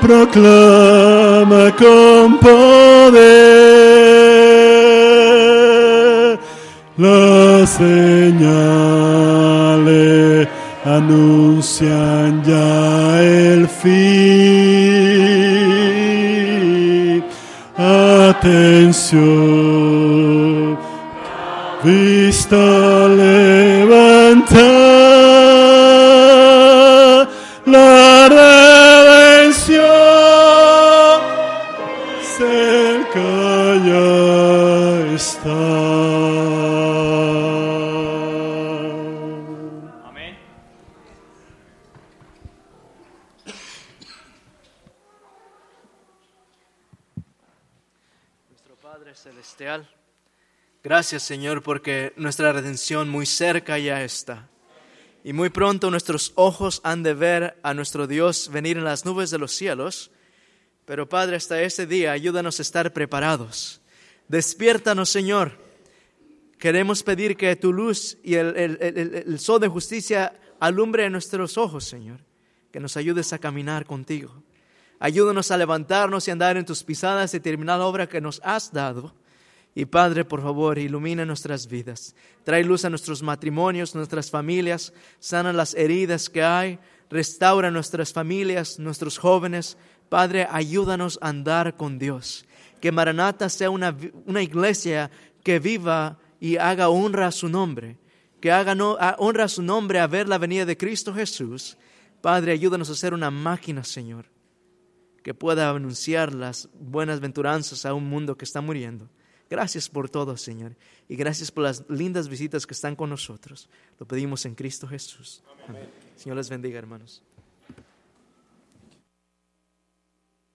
Proclama con poder las vista gracias Señor porque nuestra redención muy cerca ya está. Y muy pronto nuestros ojos han de ver a nuestro Dios venir en las nubes de los cielos. Pero Padre, hasta ese día ayúdanos a estar preparados. Despiértanos Señor. Queremos pedir que tu luz y el, el- el- sol de justicia alumbre nuestros ojos, Señor. Que nos ayudes a caminar contigo. Ayúdanos a levantarnos y andar en tus pisadas y terminar la obra que nos has dado. Y Padre, por favor, ilumina nuestras vidas. Trae luz a nuestros matrimonios, nuestras familias. Sana las heridas que hay. Restaura nuestras familias, nuestros jóvenes. Padre, ayúdanos a andar con Dios. Que Maranata sea una, una iglesia que viva y haga honra a su nombre. Que haga no- a- honra a su nombre a ver la venida de Cristo Jesús. Padre, ayúdanos a ser una máquina, Señor que pueda anunciar las buenas venturanzas a un mundo que está muriendo. Gracias por todo, Señor. Y gracias por las lindas visitas que están con nosotros. Lo pedimos en Cristo Jesús. Amén. Señor les bendiga, hermanos.